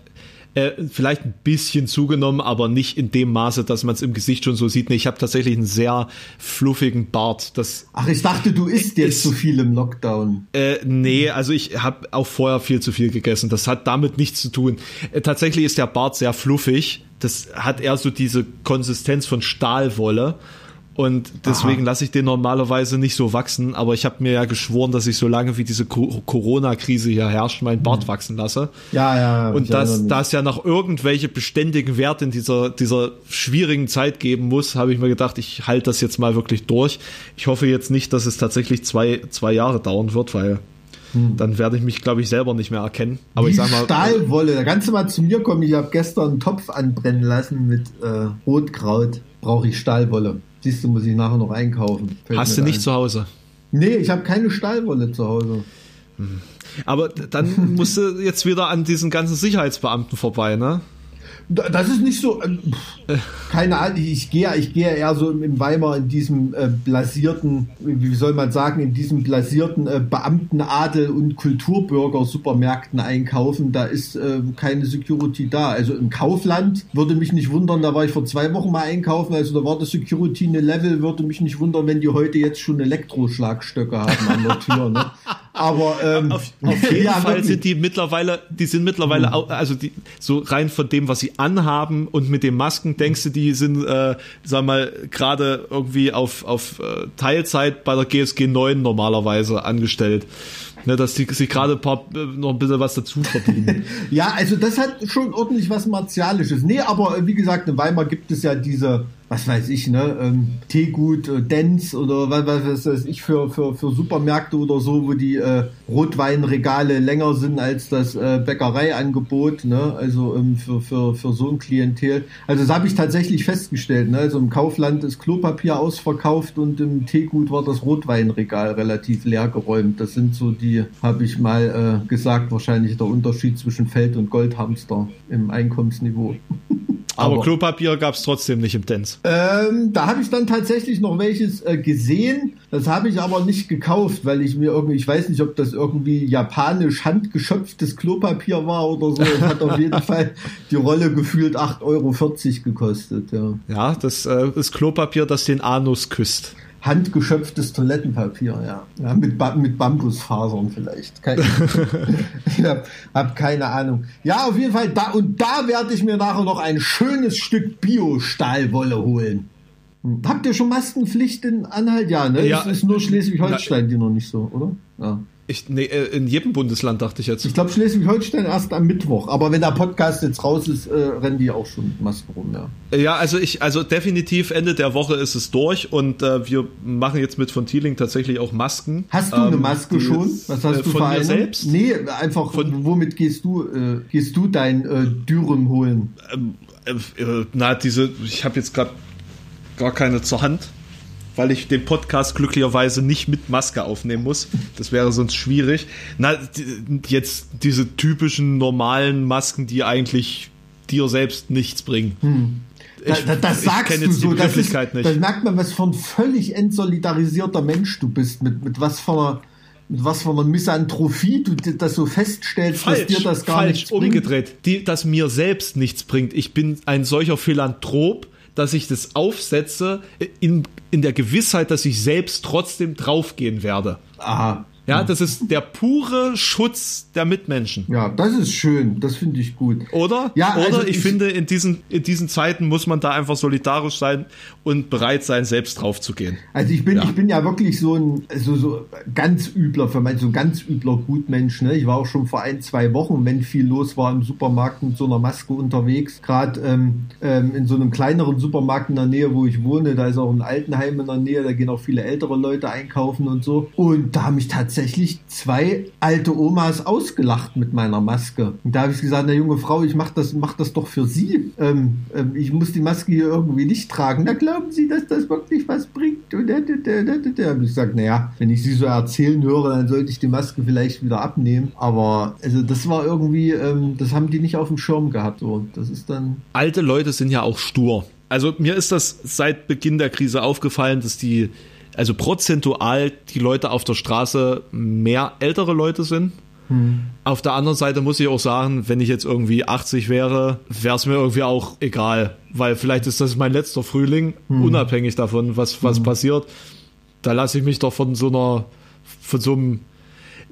okay. äh, vielleicht ein bisschen zugenommen, aber nicht in dem Maße, dass man es im Gesicht schon so sieht. Nee, ich habe tatsächlich einen sehr fluffigen Bart. Das Ach, ich dachte, du isst jetzt zu so viel im Lockdown. Äh, nee, also ich habe auch vorher viel zu viel gegessen. Das hat damit nichts zu tun. Äh, tatsächlich ist der Bart sehr fluffig das hat eher so diese Konsistenz von Stahlwolle. Und deswegen lasse ich den normalerweise nicht so wachsen. Aber ich habe mir ja geschworen, dass ich so lange wie diese Corona-Krise hier herrscht, meinen Bart mhm. wachsen lasse. Ja, ja. Und dass das ja noch irgendwelche beständigen Werte in dieser, dieser schwierigen Zeit geben muss, habe ich mir gedacht, ich halte das jetzt mal wirklich durch. Ich hoffe jetzt nicht, dass es tatsächlich zwei, zwei Jahre dauern wird, weil hm. Dann werde ich mich, glaube ich, selber nicht mehr erkennen. Aber Wie ich sag mal. Stahlwolle, da kannst du mal zu mir kommen. Ich habe gestern einen Topf anbrennen lassen mit äh, Rotkraut. Brauche ich Stahlwolle. Siehst du, muss ich nachher noch einkaufen. Fällt Hast du nicht ein. zu Hause? Nee, ich habe keine Stahlwolle zu Hause. Hm. Aber dann musst du jetzt wieder an diesen ganzen Sicherheitsbeamten vorbei, ne? Das ist nicht so. Äh, keine Ahnung, ich gehe ich gehe eher so im Weimar in diesem äh, blasierten, wie soll man sagen, in diesem blasierten äh, Beamtenadel und Kulturbürger-Supermärkten einkaufen. Da ist äh, keine Security da. Also im Kaufland würde mich nicht wundern, da war ich vor zwei Wochen mal einkaufen, also da war das Security eine Level, würde mich nicht wundern, wenn die heute jetzt schon Elektroschlagstöcke haben an der Tür. Ne? Aber ähm, auf, auf jeden ja, Fall wirklich. sind die mittlerweile, die sind mittlerweile, mhm. auch, also die so rein von dem, was sie anhaben und mit den Masken, denkst du, die sind, äh, sag mal, gerade irgendwie auf auf äh, Teilzeit bei der GSG 9 normalerweise angestellt ne, dass die sich gerade äh, noch ein bisschen was dazu verdienen. ja, also das hat schon ordentlich was Martialisches. Nee, aber äh, wie gesagt, in Weimar gibt es ja diese, was weiß ich, ne, ähm, Teegut, äh, Dens oder was, was weiß ich für, für, für Supermärkte oder so, wo die äh, Rotweinregale länger sind als das äh, Bäckereiangebot, ne, also ähm, für, für, für so ein Klientel. Also das habe ich tatsächlich festgestellt, ne, also im Kaufland ist Klopapier ausverkauft und im Teegut war das Rotweinregal relativ leer geräumt. Das sind so die habe ich mal äh, gesagt, wahrscheinlich der Unterschied zwischen Feld- und Goldhamster im Einkommensniveau. Aber, Aber Klopapier gab es trotzdem nicht im Dance. Ähm, da habe ich dann tatsächlich noch welches äh, gesehen. Das habe ich aber nicht gekauft, weil ich mir irgendwie, ich weiß nicht, ob das irgendwie japanisch handgeschöpftes Klopapier war oder so. Es hat auf jeden Fall die Rolle gefühlt 8,40 Euro gekostet. Ja, ja das äh, ist Klopapier, das den Anus küsst handgeschöpftes Toilettenpapier, ja. ja mit, ba mit Bambusfasern vielleicht. Keine, ich hab, hab keine Ahnung. Ja, auf jeden Fall, da, und da werde ich mir nachher noch ein schönes Stück Bio-Stahlwolle holen. Habt ihr schon Maskenpflicht in Anhalt? Ja, ne? Ja, es ist nur Schleswig-Holstein, die noch nicht so, oder? Ja. Ich, nee, äh, in jedem Bundesland dachte ich jetzt. Ich glaube Schleswig-Holstein erst am Mittwoch. Aber wenn der Podcast jetzt raus ist, äh, rennen die auch schon mit Masken rum, ja. Ja, also ich, also definitiv Ende der Woche ist es durch und äh, wir machen jetzt mit von Thieling tatsächlich auch Masken. Hast du ähm, eine Maske schon? Was hast äh, du von mir selbst? Nee, einfach von, womit gehst du äh, gehst du dein äh, Dürüm holen? Ähm, äh, na, diese, ich habe jetzt gerade gar keine zur Hand weil ich den Podcast glücklicherweise nicht mit Maske aufnehmen muss. Das wäre sonst schwierig. Na, jetzt diese typischen normalen Masken, die eigentlich dir selbst nichts bringen. Hm. Ich, da, das sagst du so, das, ist, nicht. das merkt man, was für ein völlig entsolidarisierter Mensch du bist, mit, mit was für einer mit was für einer Misanthropie du das so feststellst, falsch, dass dir das gar falsch, nichts bringt. umgedreht, die, dass mir selbst nichts bringt. Ich bin ein solcher Philanthrop, dass ich das aufsetze in, in der Gewissheit, dass ich selbst trotzdem draufgehen werde. Aha. Ja, das ist der pure Schutz der Mitmenschen. Ja, das ist schön. Das finde ich gut. Oder? Ja, Oder also ich, ich- finde, in diesen, in diesen Zeiten muss man da einfach solidarisch sein und bereit sein, selbst drauf zu gehen. Also ich bin, Ja. ich bin ja wirklich so ein so, so ganz übler, für mein, so ein ganz übler Gutmensch. Ne? Ich war auch schon vor ein, zwei Wochen, wenn viel los war im Supermarkt mit so einer Maske unterwegs. Gerade ähm, ähm, in so einem kleineren Supermarkt in der Nähe, wo ich wohne, da ist auch ein Altenheim in der Nähe, da gehen auch viele ältere Leute einkaufen und so. Und da haben mich tatsächlich zwei alte Omas ausgelacht mit meiner Maske. Und da habe ich gesagt, na junge Frau, ich mach das, mach das doch für Sie. Ähm, ähm, ich muss die Maske hier irgendwie nicht tragen. Na glauben Sie, dass das wirklich was bringt? Und da, da, da, da, da. Da habe ich gesagt, naja, wenn ich Sie so erzählen höre, dann sollte ich die Maske vielleicht wieder abnehmen. Aber also das war irgendwie, ähm, das haben die nicht auf dem Schirm gehabt. So. Das ist dann Alte Leute sind ja auch stur. Also mir ist das seit Beginn der Krise aufgefallen, dass die, also prozentual die Leute auf der Straße mehr ältere Leute sind. Auf der anderen Seite muss ich auch sagen, wenn ich jetzt irgendwie 80 wäre, wäre es mir irgendwie auch egal, weil vielleicht ist das mein letzter Frühling, unabhängig davon, was, was passiert. Da lasse ich mich doch von so einer, von so einem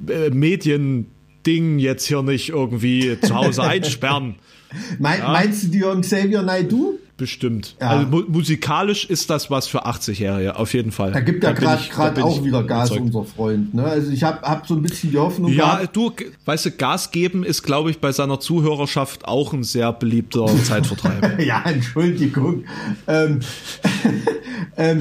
äh, Mediending jetzt hier nicht irgendwie zu Hause einsperren. Mein, Meinst du die und Xavier Naidoo? Bestimmt. Ja. Also mu musikalisch ist das was für 80-Jährige, auf jeden Fall. Da gibt ja gerade auch wieder Gas, überzeugt. unser Freund. Ne? Also ich habe hab so ein bisschen die Hoffnung Ja, gehabt, du, weißt du, Gas geben ist, glaube ich, bei seiner Zuhörerschaft auch ein sehr beliebter Zeitvertreib. Ja, Entschuldigung. Ähm, ähm,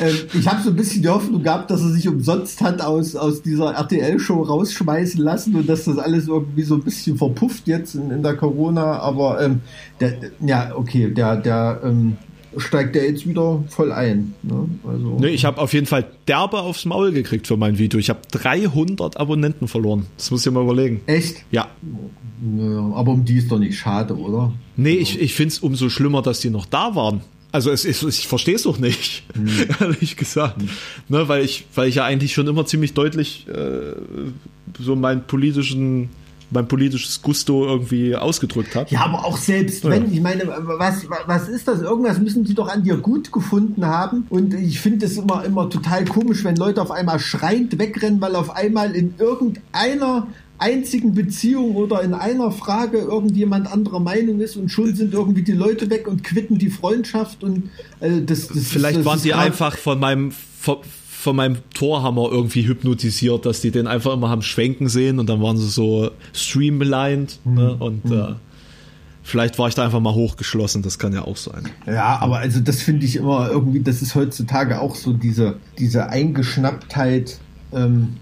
ähm, ich habe so ein bisschen die Hoffnung gehabt, dass er sich umsonst hat aus, aus dieser RTL-Show rausschmeißen lassen und dass das alles irgendwie so ein bisschen verpufft jetzt in, in der Corona. Aber ähm, der, ja, okay, der, der ähm, steigt ja jetzt wieder voll ein. Ne? Also, nee, ich habe auf jeden Fall derbe aufs Maul gekriegt für mein Video. Ich habe 300 Abonnenten verloren. Das muss ich mal überlegen. Echt? Ja. Ja, aber um die ist doch nicht schade, oder? Nee, ich, ich finde es umso schlimmer, dass die noch da waren. Also es ist, ich verstehe es doch nicht, ehrlich gesagt. Ne, weil, ich, weil ich ja eigentlich schon immer ziemlich deutlich äh, so meinen politischen, mein politisches Gusto irgendwie ausgedrückt habe. Ja, aber auch selbst wenn, ich meine, was, was ist das? Irgendwas müssen die doch an dir gut gefunden haben. Und ich finde es immer, immer total komisch, wenn Leute auf einmal schreiend wegrennen, weil auf einmal in irgendeiner einzigen Beziehung oder in einer Frage irgendjemand anderer Meinung ist und schon sind irgendwie die Leute weg und quitten die Freundschaft und äh, das, das Vielleicht das waren ist die grad- einfach von meinem von, von meinem Torhammer irgendwie hypnotisiert, dass die den einfach immer haben schwenken sehen und dann waren sie so streamlined ne? und äh, vielleicht war ich da einfach mal hochgeschlossen, das kann ja auch sein. Ja, aber also das finde ich immer irgendwie, das ist heutzutage auch so diese, diese Eingeschnapptheit, ähm,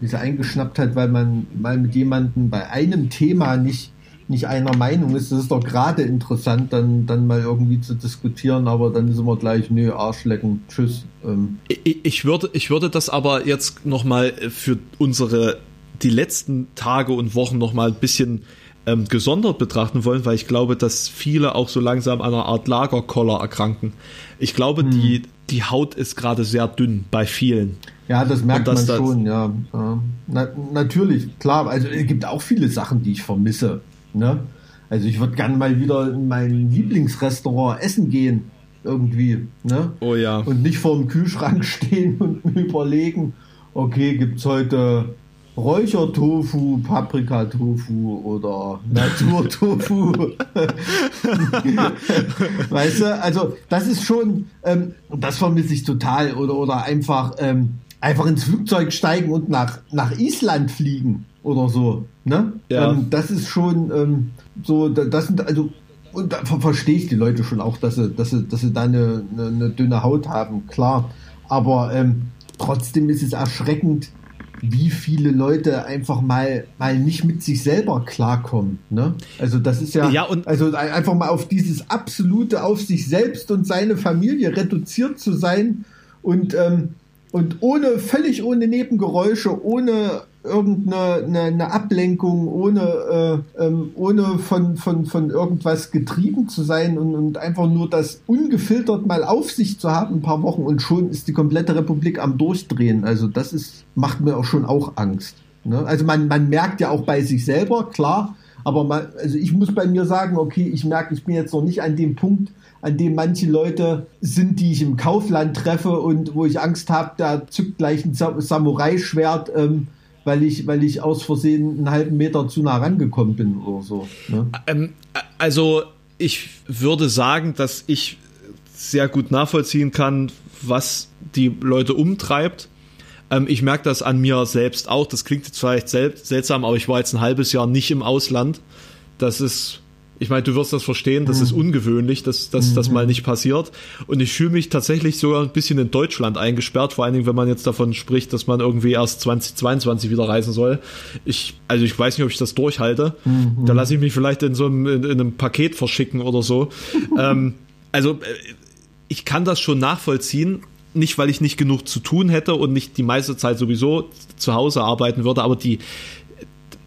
diese Eingeschnapptheit, weil man mal mit jemandem bei einem Thema nicht, nicht einer Meinung ist. Das ist doch gerade interessant, dann, dann mal irgendwie zu diskutieren, aber dann ist immer gleich, nö, Arschlecken, tschüss. Ähm, Ich, ich, würde, ich würde das aber jetzt nochmal für unsere, die letzten Tage und Wochen nochmal ein bisschen ähm, gesondert betrachten wollen, weil ich glaube, dass viele auch so langsam an einer Art Lagerkoller erkranken. Ich glaube, die, die Haut ist gerade sehr dünn bei vielen. Ja, das merkt dass man das- schon, ja. Na, natürlich, klar. Also es gibt auch viele Sachen, die ich vermisse. Ne? Also ich würde gerne mal wieder in mein Lieblingsrestaurant essen gehen. Irgendwie. Ne? Oh ja. Und nicht vor dem Kühlschrank stehen und mir überlegen, okay, gibt's heute Räuchertofu, Paprikatofu oder Naturtofu. weißt du, also das ist schon, ähm, das vermisse ich total. Oder, oder einfach, ähm, einfach ins Flugzeug steigen und nach, nach Island fliegen oder so. Ne? Ja. Ähm, das ist schon ähm, so, da- das sind also und da ver verstehe ich die Leute schon auch, dass sie, dass sie, dass sie da eine, eine, eine dünne Haut haben, klar. Aber ähm, trotzdem ist es erschreckend, wie viele Leute einfach mal, mal nicht mit sich selber klarkommen. Ne? Also das ist ja, Ja, und- also ein- einfach mal auf dieses absolute, auf sich selbst und seine Familie reduziert zu sein und, ähm, und ohne, völlig ohne Nebengeräusche, ohne irgendeine eine, Ablenkung, ohne, äh, ähm, ohne von, von, von irgendwas getrieben zu sein und, und einfach nur das ungefiltert mal auf sich zu haben, ein paar Wochen und schon ist die komplette Republik am Durchdrehen. Also das ist, macht mir auch schon auch Angst. Ne? Also man, man merkt ja auch bei sich selber, klar, Aber mal, also ich muss bei mir sagen, okay, ich merke, ich bin jetzt noch nicht an dem Punkt, an dem manche Leute sind, die ich im Kaufland treffe und wo ich Angst habe, da zückt gleich ein Samurai-Schwert, ähm, weil ich, weil ich aus Versehen einen halben Meter zu nah rangekommen bin oder so. Ne? Ähm, also ich würde sagen, dass ich sehr gut nachvollziehen kann, was die Leute umtreibt. Ähm, ich merke das an mir selbst auch. Das klingt jetzt vielleicht seltsam, aber ich war jetzt ein halbes Jahr nicht im Ausland. Das ist ich meine, du wirst das verstehen, das mhm. ist ungewöhnlich, dass, dass mhm. das mal nicht passiert. Und ich fühle mich tatsächlich sogar ein bisschen in Deutschland eingesperrt, vor allen Dingen, wenn man jetzt davon spricht, dass man irgendwie erst 2022 wieder reisen soll. Ich, also ich weiß nicht, ob ich das durchhalte. Mhm. Da lasse ich mich vielleicht in so einem, in, in einem Paket verschicken oder so. ähm, also äh, ich kann das schon nachvollziehen. Nicht, weil ich nicht genug zu tun hätte und nicht die meiste Zeit sowieso zu Hause arbeiten würde, aber die,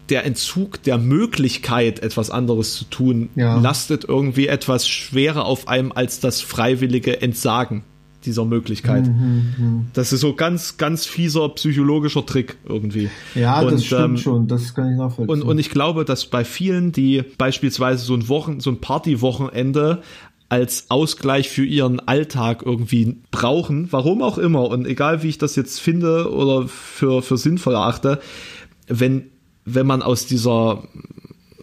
der Entzug der Möglichkeit, etwas anderes zu tun, ja. lastet irgendwie etwas schwerer auf einem als das freiwillige Entsagen dieser Möglichkeit. Mhm, mhm. das ist so ganz, ganz fieser psychologischer Trick irgendwie. Ja, und, das stimmt ähm, schon, das kann ich nachvollziehen. Und, und ich glaube, dass bei vielen, die beispielsweise so ein Wochen, so ein Partywochenende als Ausgleich für ihren Alltag irgendwie brauchen, warum auch immer, und egal wie ich das jetzt finde oder für, für sinnvoll erachte, wenn wenn man aus dieser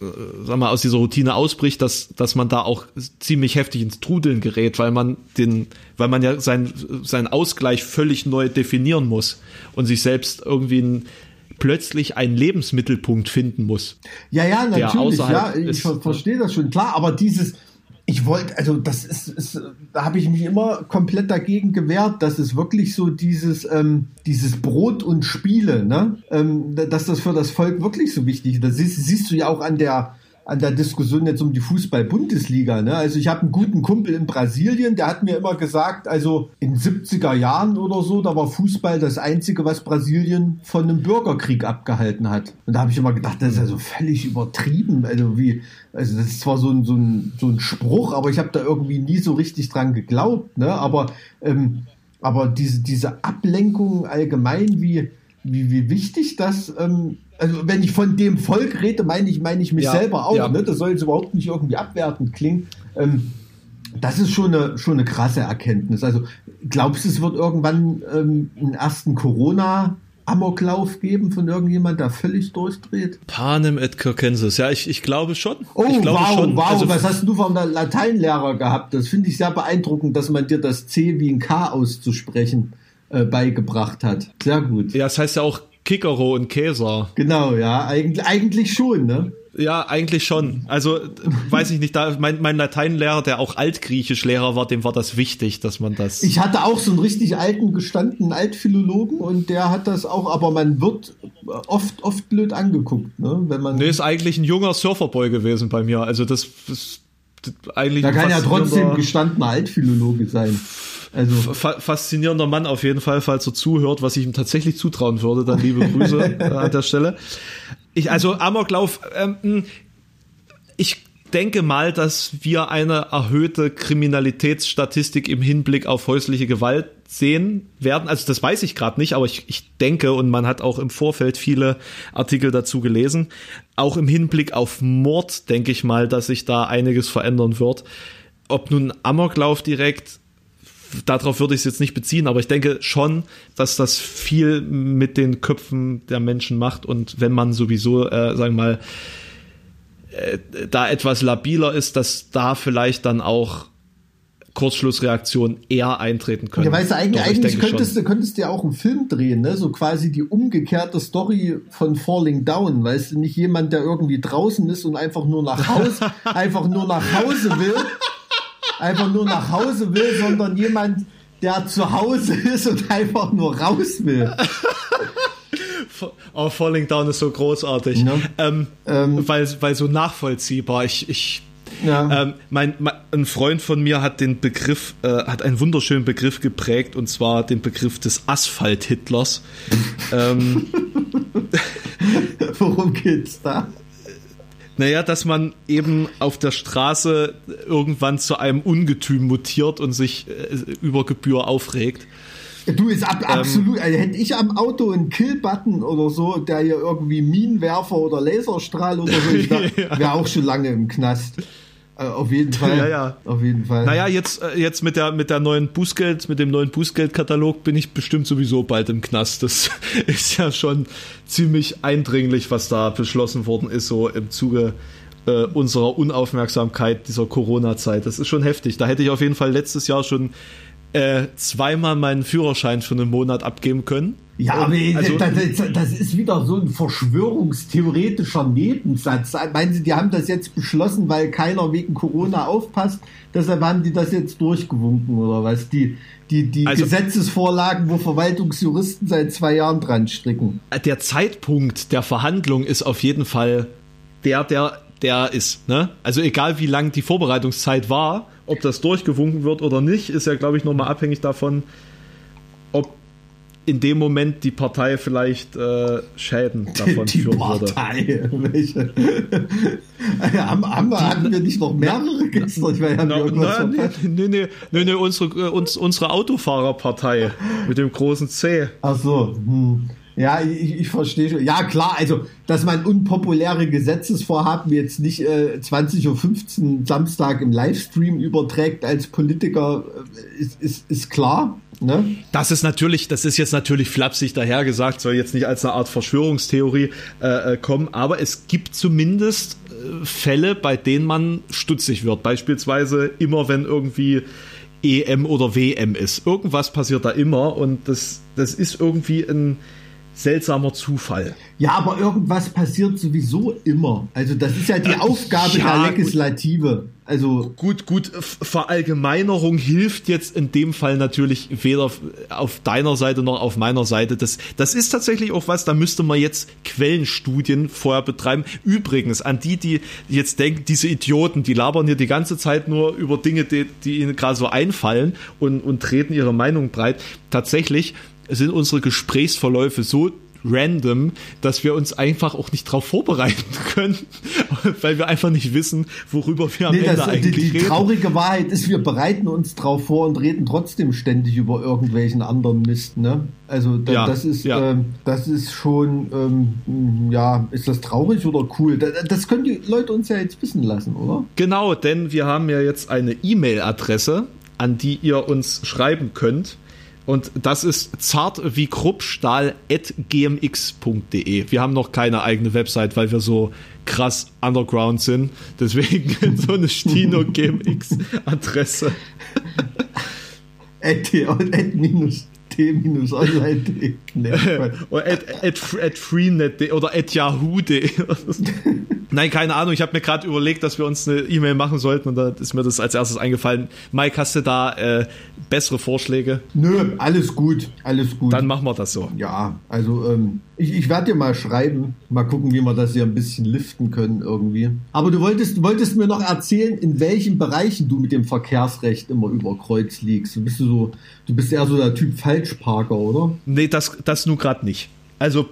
äh, sag mal, aus dieser Routine ausbricht, dass, dass man da auch ziemlich heftig ins Trudeln gerät, weil man den, weil man ja sein, seinen Ausgleich völlig neu definieren muss und sich selbst irgendwie ein, plötzlich einen Lebensmittelpunkt finden muss. Ja, ja, natürlich, ja, ich verstehe das schon, klar, aber dieses, ich wollte, also das ist, ist da habe ich mich immer komplett dagegen gewehrt, dass es wirklich so dieses, ähm, dieses Brot und Spiele, ne, ähm, dass das für das Volk wirklich so wichtig ist. Das siehst, siehst du ja auch an der an der Diskussion jetzt um die Fußball-Bundesliga. Ne? Also ich habe einen guten Kumpel in Brasilien, der hat mir immer gesagt, also in 70er Jahren oder so, da war Fußball das Einzige, was Brasilien von einem Bürgerkrieg abgehalten hat. Und da habe ich immer gedacht, das ist also völlig übertrieben. Also wie, also das ist zwar so ein, so ein, so ein Spruch, aber ich habe da irgendwie nie so richtig dran geglaubt. Ne? Aber, ähm, aber diese, diese Ablenkung allgemein, wie, wie, wie wichtig das ähm, also wenn ich von dem Volk rede, meine ich, meine ich mich ja, selber auch. Ja. Ne? Das soll jetzt überhaupt nicht irgendwie abwertend klingen. Ähm, das ist schon eine, schon eine krasse Erkenntnis. Also glaubst du, es wird irgendwann ähm, einen ersten Corona Amoklauf geben von irgendjemand, der völlig durchdreht? Panem et Circenses, ja, ich, ich glaube schon. Oh, ich glaube wow, schon. wow, also, was hast du vom Lateinlehrer gehabt? Das finde ich sehr beeindruckend, dass man dir das C wie ein K auszusprechen äh, beigebracht hat. Sehr gut. Ja, das heißt ja auch Kikero und Käser. Genau, ja, eigentlich, eigentlich schon, ne? Ja, eigentlich schon. Also, weiß ich nicht, da, mein, mein Lateinlehrer, der auch Altgriechischlehrer war, dem war das wichtig, dass man das. Ich hatte auch so einen richtig alten, gestandenen Altphilologen und der hat das auch, aber man wird oft, oft blöd angeguckt, ne? Wenn man. Nee, ist eigentlich ein junger Surferboy gewesen bei mir. Also, das, das eigentlich. Da kann ja trotzdem gestandener Altphilologe sein. Also faszinierender Mann auf jeden Fall, falls er zuhört, was ich ihm tatsächlich zutrauen würde. Dann liebe Grüße äh, an der Stelle. Ich, also Amoklauf, ähm, ich denke mal, dass wir eine erhöhte Kriminalitätsstatistik im Hinblick auf häusliche Gewalt sehen werden. Also das weiß ich gerade nicht, aber ich, ich denke, und man hat auch im Vorfeld viele Artikel dazu gelesen, auch im Hinblick auf Mord denke ich mal, dass sich da einiges verändern wird. Ob nun Amoklauf direkt darauf würde ich es jetzt nicht beziehen, aber ich denke schon, dass das viel mit den Köpfen der Menschen macht und wenn man sowieso, äh, sagen wir mal, äh, da etwas labiler ist, dass da vielleicht dann auch Kurzschlussreaktionen eher eintreten können. Ja, weißt du, eigentlich, eigentlich könntest, du, könntest du ja auch einen Film drehen, ne? so quasi die umgekehrte Story von Falling Down, weißt du, nicht jemand, der irgendwie draußen ist und einfach nur nach Hause, einfach nur nach Hause will einfach nur nach Hause will, sondern jemand, der zu Hause ist und einfach nur raus will. Oh, Falling Down ist so großartig. Ja. Ähm, ähm, weil, weil so nachvollziehbar. Ich, ich ja. ähm, mein, mein, ein Freund von mir hat den Begriff, äh, hat einen wunderschönen Begriff geprägt und zwar den Begriff des Asphalt-Hitlers. ähm, Worum geht's da? Naja, dass man eben auf der Straße irgendwann zu einem Ungetüm mutiert und sich äh, über Gebühr aufregt. Du ist ab, ähm, absolut, also hätte ich am Auto einen Kill-Button oder so, der hier irgendwie Minenwerfer oder Laserstrahl oder so, wäre auch schon lange im Knast. Äh, auf jeden Fall. Ja, ja. Auf jeden Fall. Naja, jetzt, äh, jetzt mit der, mit der neuen Bußgeld, mit dem neuen Bußgeldkatalog bin ich bestimmt sowieso bald im Knast. Das ist ja schon ziemlich eindringlich, was da beschlossen worden ist, so im Zuge äh, unserer Unaufmerksamkeit dieser Corona-Zeit. Das ist schon heftig. Da hätte ich auf jeden Fall letztes Jahr schon äh, zweimal meinen Führerschein für einen Monat abgeben können. Ja, aber also, das, das, ist wieder so ein verschwörungstheoretischer Nebensatz. Meinen Sie, die haben das jetzt beschlossen, weil keiner wegen Corona aufpasst? Deshalb haben die das jetzt durchgewunken oder was? Die, die, die also, Gesetzesvorlagen, wo Verwaltungsjuristen seit zwei Jahren dran stricken. Der Zeitpunkt der Verhandlung ist auf jeden Fall der, der, der ist. Ne? Also egal wie lang die Vorbereitungszeit war, ob das durchgewunken wird oder nicht, ist ja, glaube ich, nochmal abhängig davon, ob in dem Moment die Partei vielleicht äh, Schäden davon die führen Partei. würde. Welche? haben, haben wir, hatten wir nicht noch mehrere gestern? Ich meine, na, na, nee, nee, nee, nee, nee, unsere, äh, uns, unsere Autofahrerpartei mit dem großen C. Ach so. Hm. Ja, ich, ich verstehe schon. Ja, klar, also, dass man unpopuläre Gesetzesvorhaben jetzt nicht äh, 20.15 Uhr Samstag im Livestream überträgt als Politiker, äh, ist, ist, ist klar. Ne? Das ist natürlich, das ist jetzt natürlich flapsig dahergesagt, soll jetzt nicht als eine Art Verschwörungstheorie äh, äh kommen, aber es gibt zumindest äh, Fälle, bei denen man stutzig wird. Beispielsweise immer, wenn irgendwie EM oder WM ist. Irgendwas passiert da immer und das, das ist irgendwie ein seltsamer Zufall. Ja, aber irgendwas passiert sowieso immer. Also das ist ja die äh, Aufgabe ja, der Legislative. Gut. Also gut, gut. Verallgemeinerung hilft jetzt in dem Fall natürlich weder auf deiner Seite noch auf meiner Seite. Das, das ist tatsächlich auch was. Da müsste man jetzt Quellenstudien vorher betreiben. Übrigens an die, die jetzt denken, diese Idioten, die labern hier die ganze Zeit nur über Dinge, die, die ihnen gerade so einfallen und und treten ihre Meinung breit. Tatsächlich sind unsere Gesprächsverläufe so random, dass wir uns einfach auch nicht darauf vorbereiten können, weil wir einfach nicht wissen, worüber wir am nee, Ende das, eigentlich die, die reden. Die traurige Wahrheit ist, wir bereiten uns drauf vor und reden trotzdem ständig über irgendwelchen anderen Mist. Ne? Also da, ja, das ist ja. ähm, das ist schon ähm, ja ist das traurig oder cool? Das, das können die Leute uns ja jetzt wissen lassen, oder? Genau, denn wir haben ja jetzt eine E-Mail-Adresse, an die ihr uns schreiben könnt. Und das ist zart wie kruppstahl.gmx.de. Wir haben noch keine eigene Website, weil wir so krass underground sind. Deswegen so eine Stino GMX Adresse. at, at minus t-online.de. oder at, at, at freenet.de oder at yahoo.de. Nein, keine Ahnung. Ich habe mir gerade überlegt, dass wir uns eine E-Mail machen sollten und da ist mir das als erstes eingefallen. Mike, hast du da äh, bessere Vorschläge? Nö, alles gut, alles gut. Dann machen wir das so. Ja, also ähm, ich, ich werde dir mal schreiben, mal gucken, wie wir das hier ein bisschen liften können irgendwie. Aber du wolltest, du wolltest mir noch erzählen, in welchen Bereichen du mit dem Verkehrsrecht immer über Kreuz liegst. Du bist so, du bist eher so der Typ Falschparker, oder? Nee, das, das nur gerade nicht. Also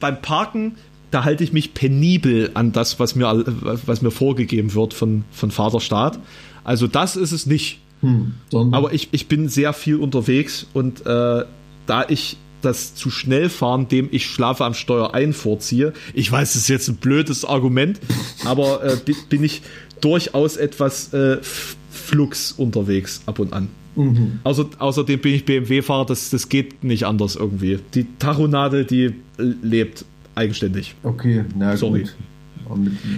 beim Parken da halte ich mich penibel an das, was mir, was mir vorgegeben wird von, von Vaterstaat. Also das ist es nicht. Hm, Aber ich, ich bin sehr viel unterwegs und äh, da ich das zu schnell fahren, dem ich schlafe am Steuer ein vorziehe. Ich weiß, das ist jetzt ein blödes Argument, aber äh, bin ich durchaus etwas äh, flux unterwegs ab und an. Mhm. Außer, außerdem bin ich BMW-Fahrer, das, das geht nicht anders irgendwie. Die Tachonadel, die lebt eigenständig. Okay, na Sorry. gut.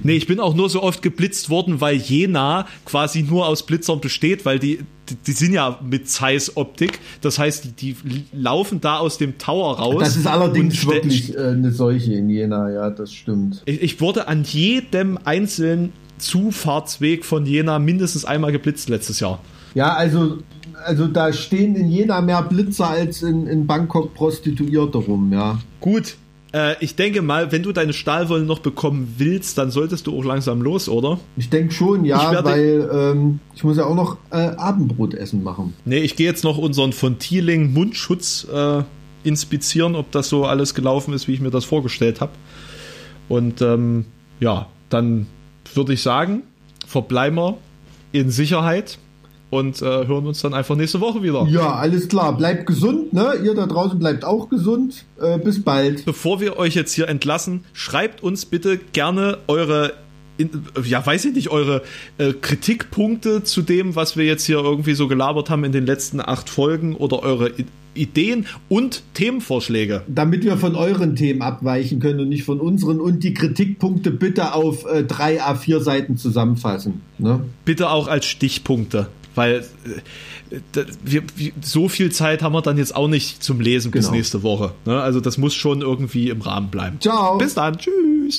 Nee, ich bin auch nur so oft geblitzt worden, weil Jena quasi nur aus Blitzern besteht, weil die, die, die sind ja mit Zeiss-Optik. Das heißt, die, die, laufen da aus dem Tower raus. Das ist allerdings wirklich äh, eine Seuche in Jena, ja, das stimmt. Ich, ich wurde an jedem einzelnen Zufahrtsweg von Jena mindestens einmal geblitzt letztes Jahr. Ja, also, also da stehen in Jena mehr Blitzer als in, in Bangkok Prostituierte rum, ja. Gut, äh, ich denke mal, wenn du deine Stahlwolle noch bekommen willst, dann solltest du auch langsam los, oder? Ich denke schon, ja, weil ähm, ich muss ja auch noch äh, Abendbrotessen machen. Nee, ich gehe jetzt noch unseren von Thieling Mundschutz äh, inspizieren, ob das so alles gelaufen ist, wie ich mir das vorgestellt habe. Und ähm, ja, dann würde ich sagen, verbleiben wir in Sicherheit und äh, hören uns dann einfach nächste Woche wieder. Ja, alles klar. Bleibt gesund, ne? Ihr da draußen bleibt auch gesund. Äh, bis bald. Bevor wir euch jetzt hier entlassen, schreibt uns bitte gerne eure in, ja, weiß ich nicht, eure äh, Kritikpunkte zu dem, was wir jetzt hier irgendwie so gelabert haben in den letzten acht Folgen oder eure I Ideen und Themenvorschläge. Damit wir von euren Themen abweichen können und nicht von unseren und die Kritikpunkte bitte auf äh, drei A4 Seiten zusammenfassen. Ne? Bitte auch als Stichpunkte, weil äh, wir, so viel Zeit haben wir dann jetzt auch nicht zum Lesen genau. bis nächste Woche. Ne? Also das muss schon irgendwie im Rahmen bleiben. Ciao. Bis dann. Tschüss.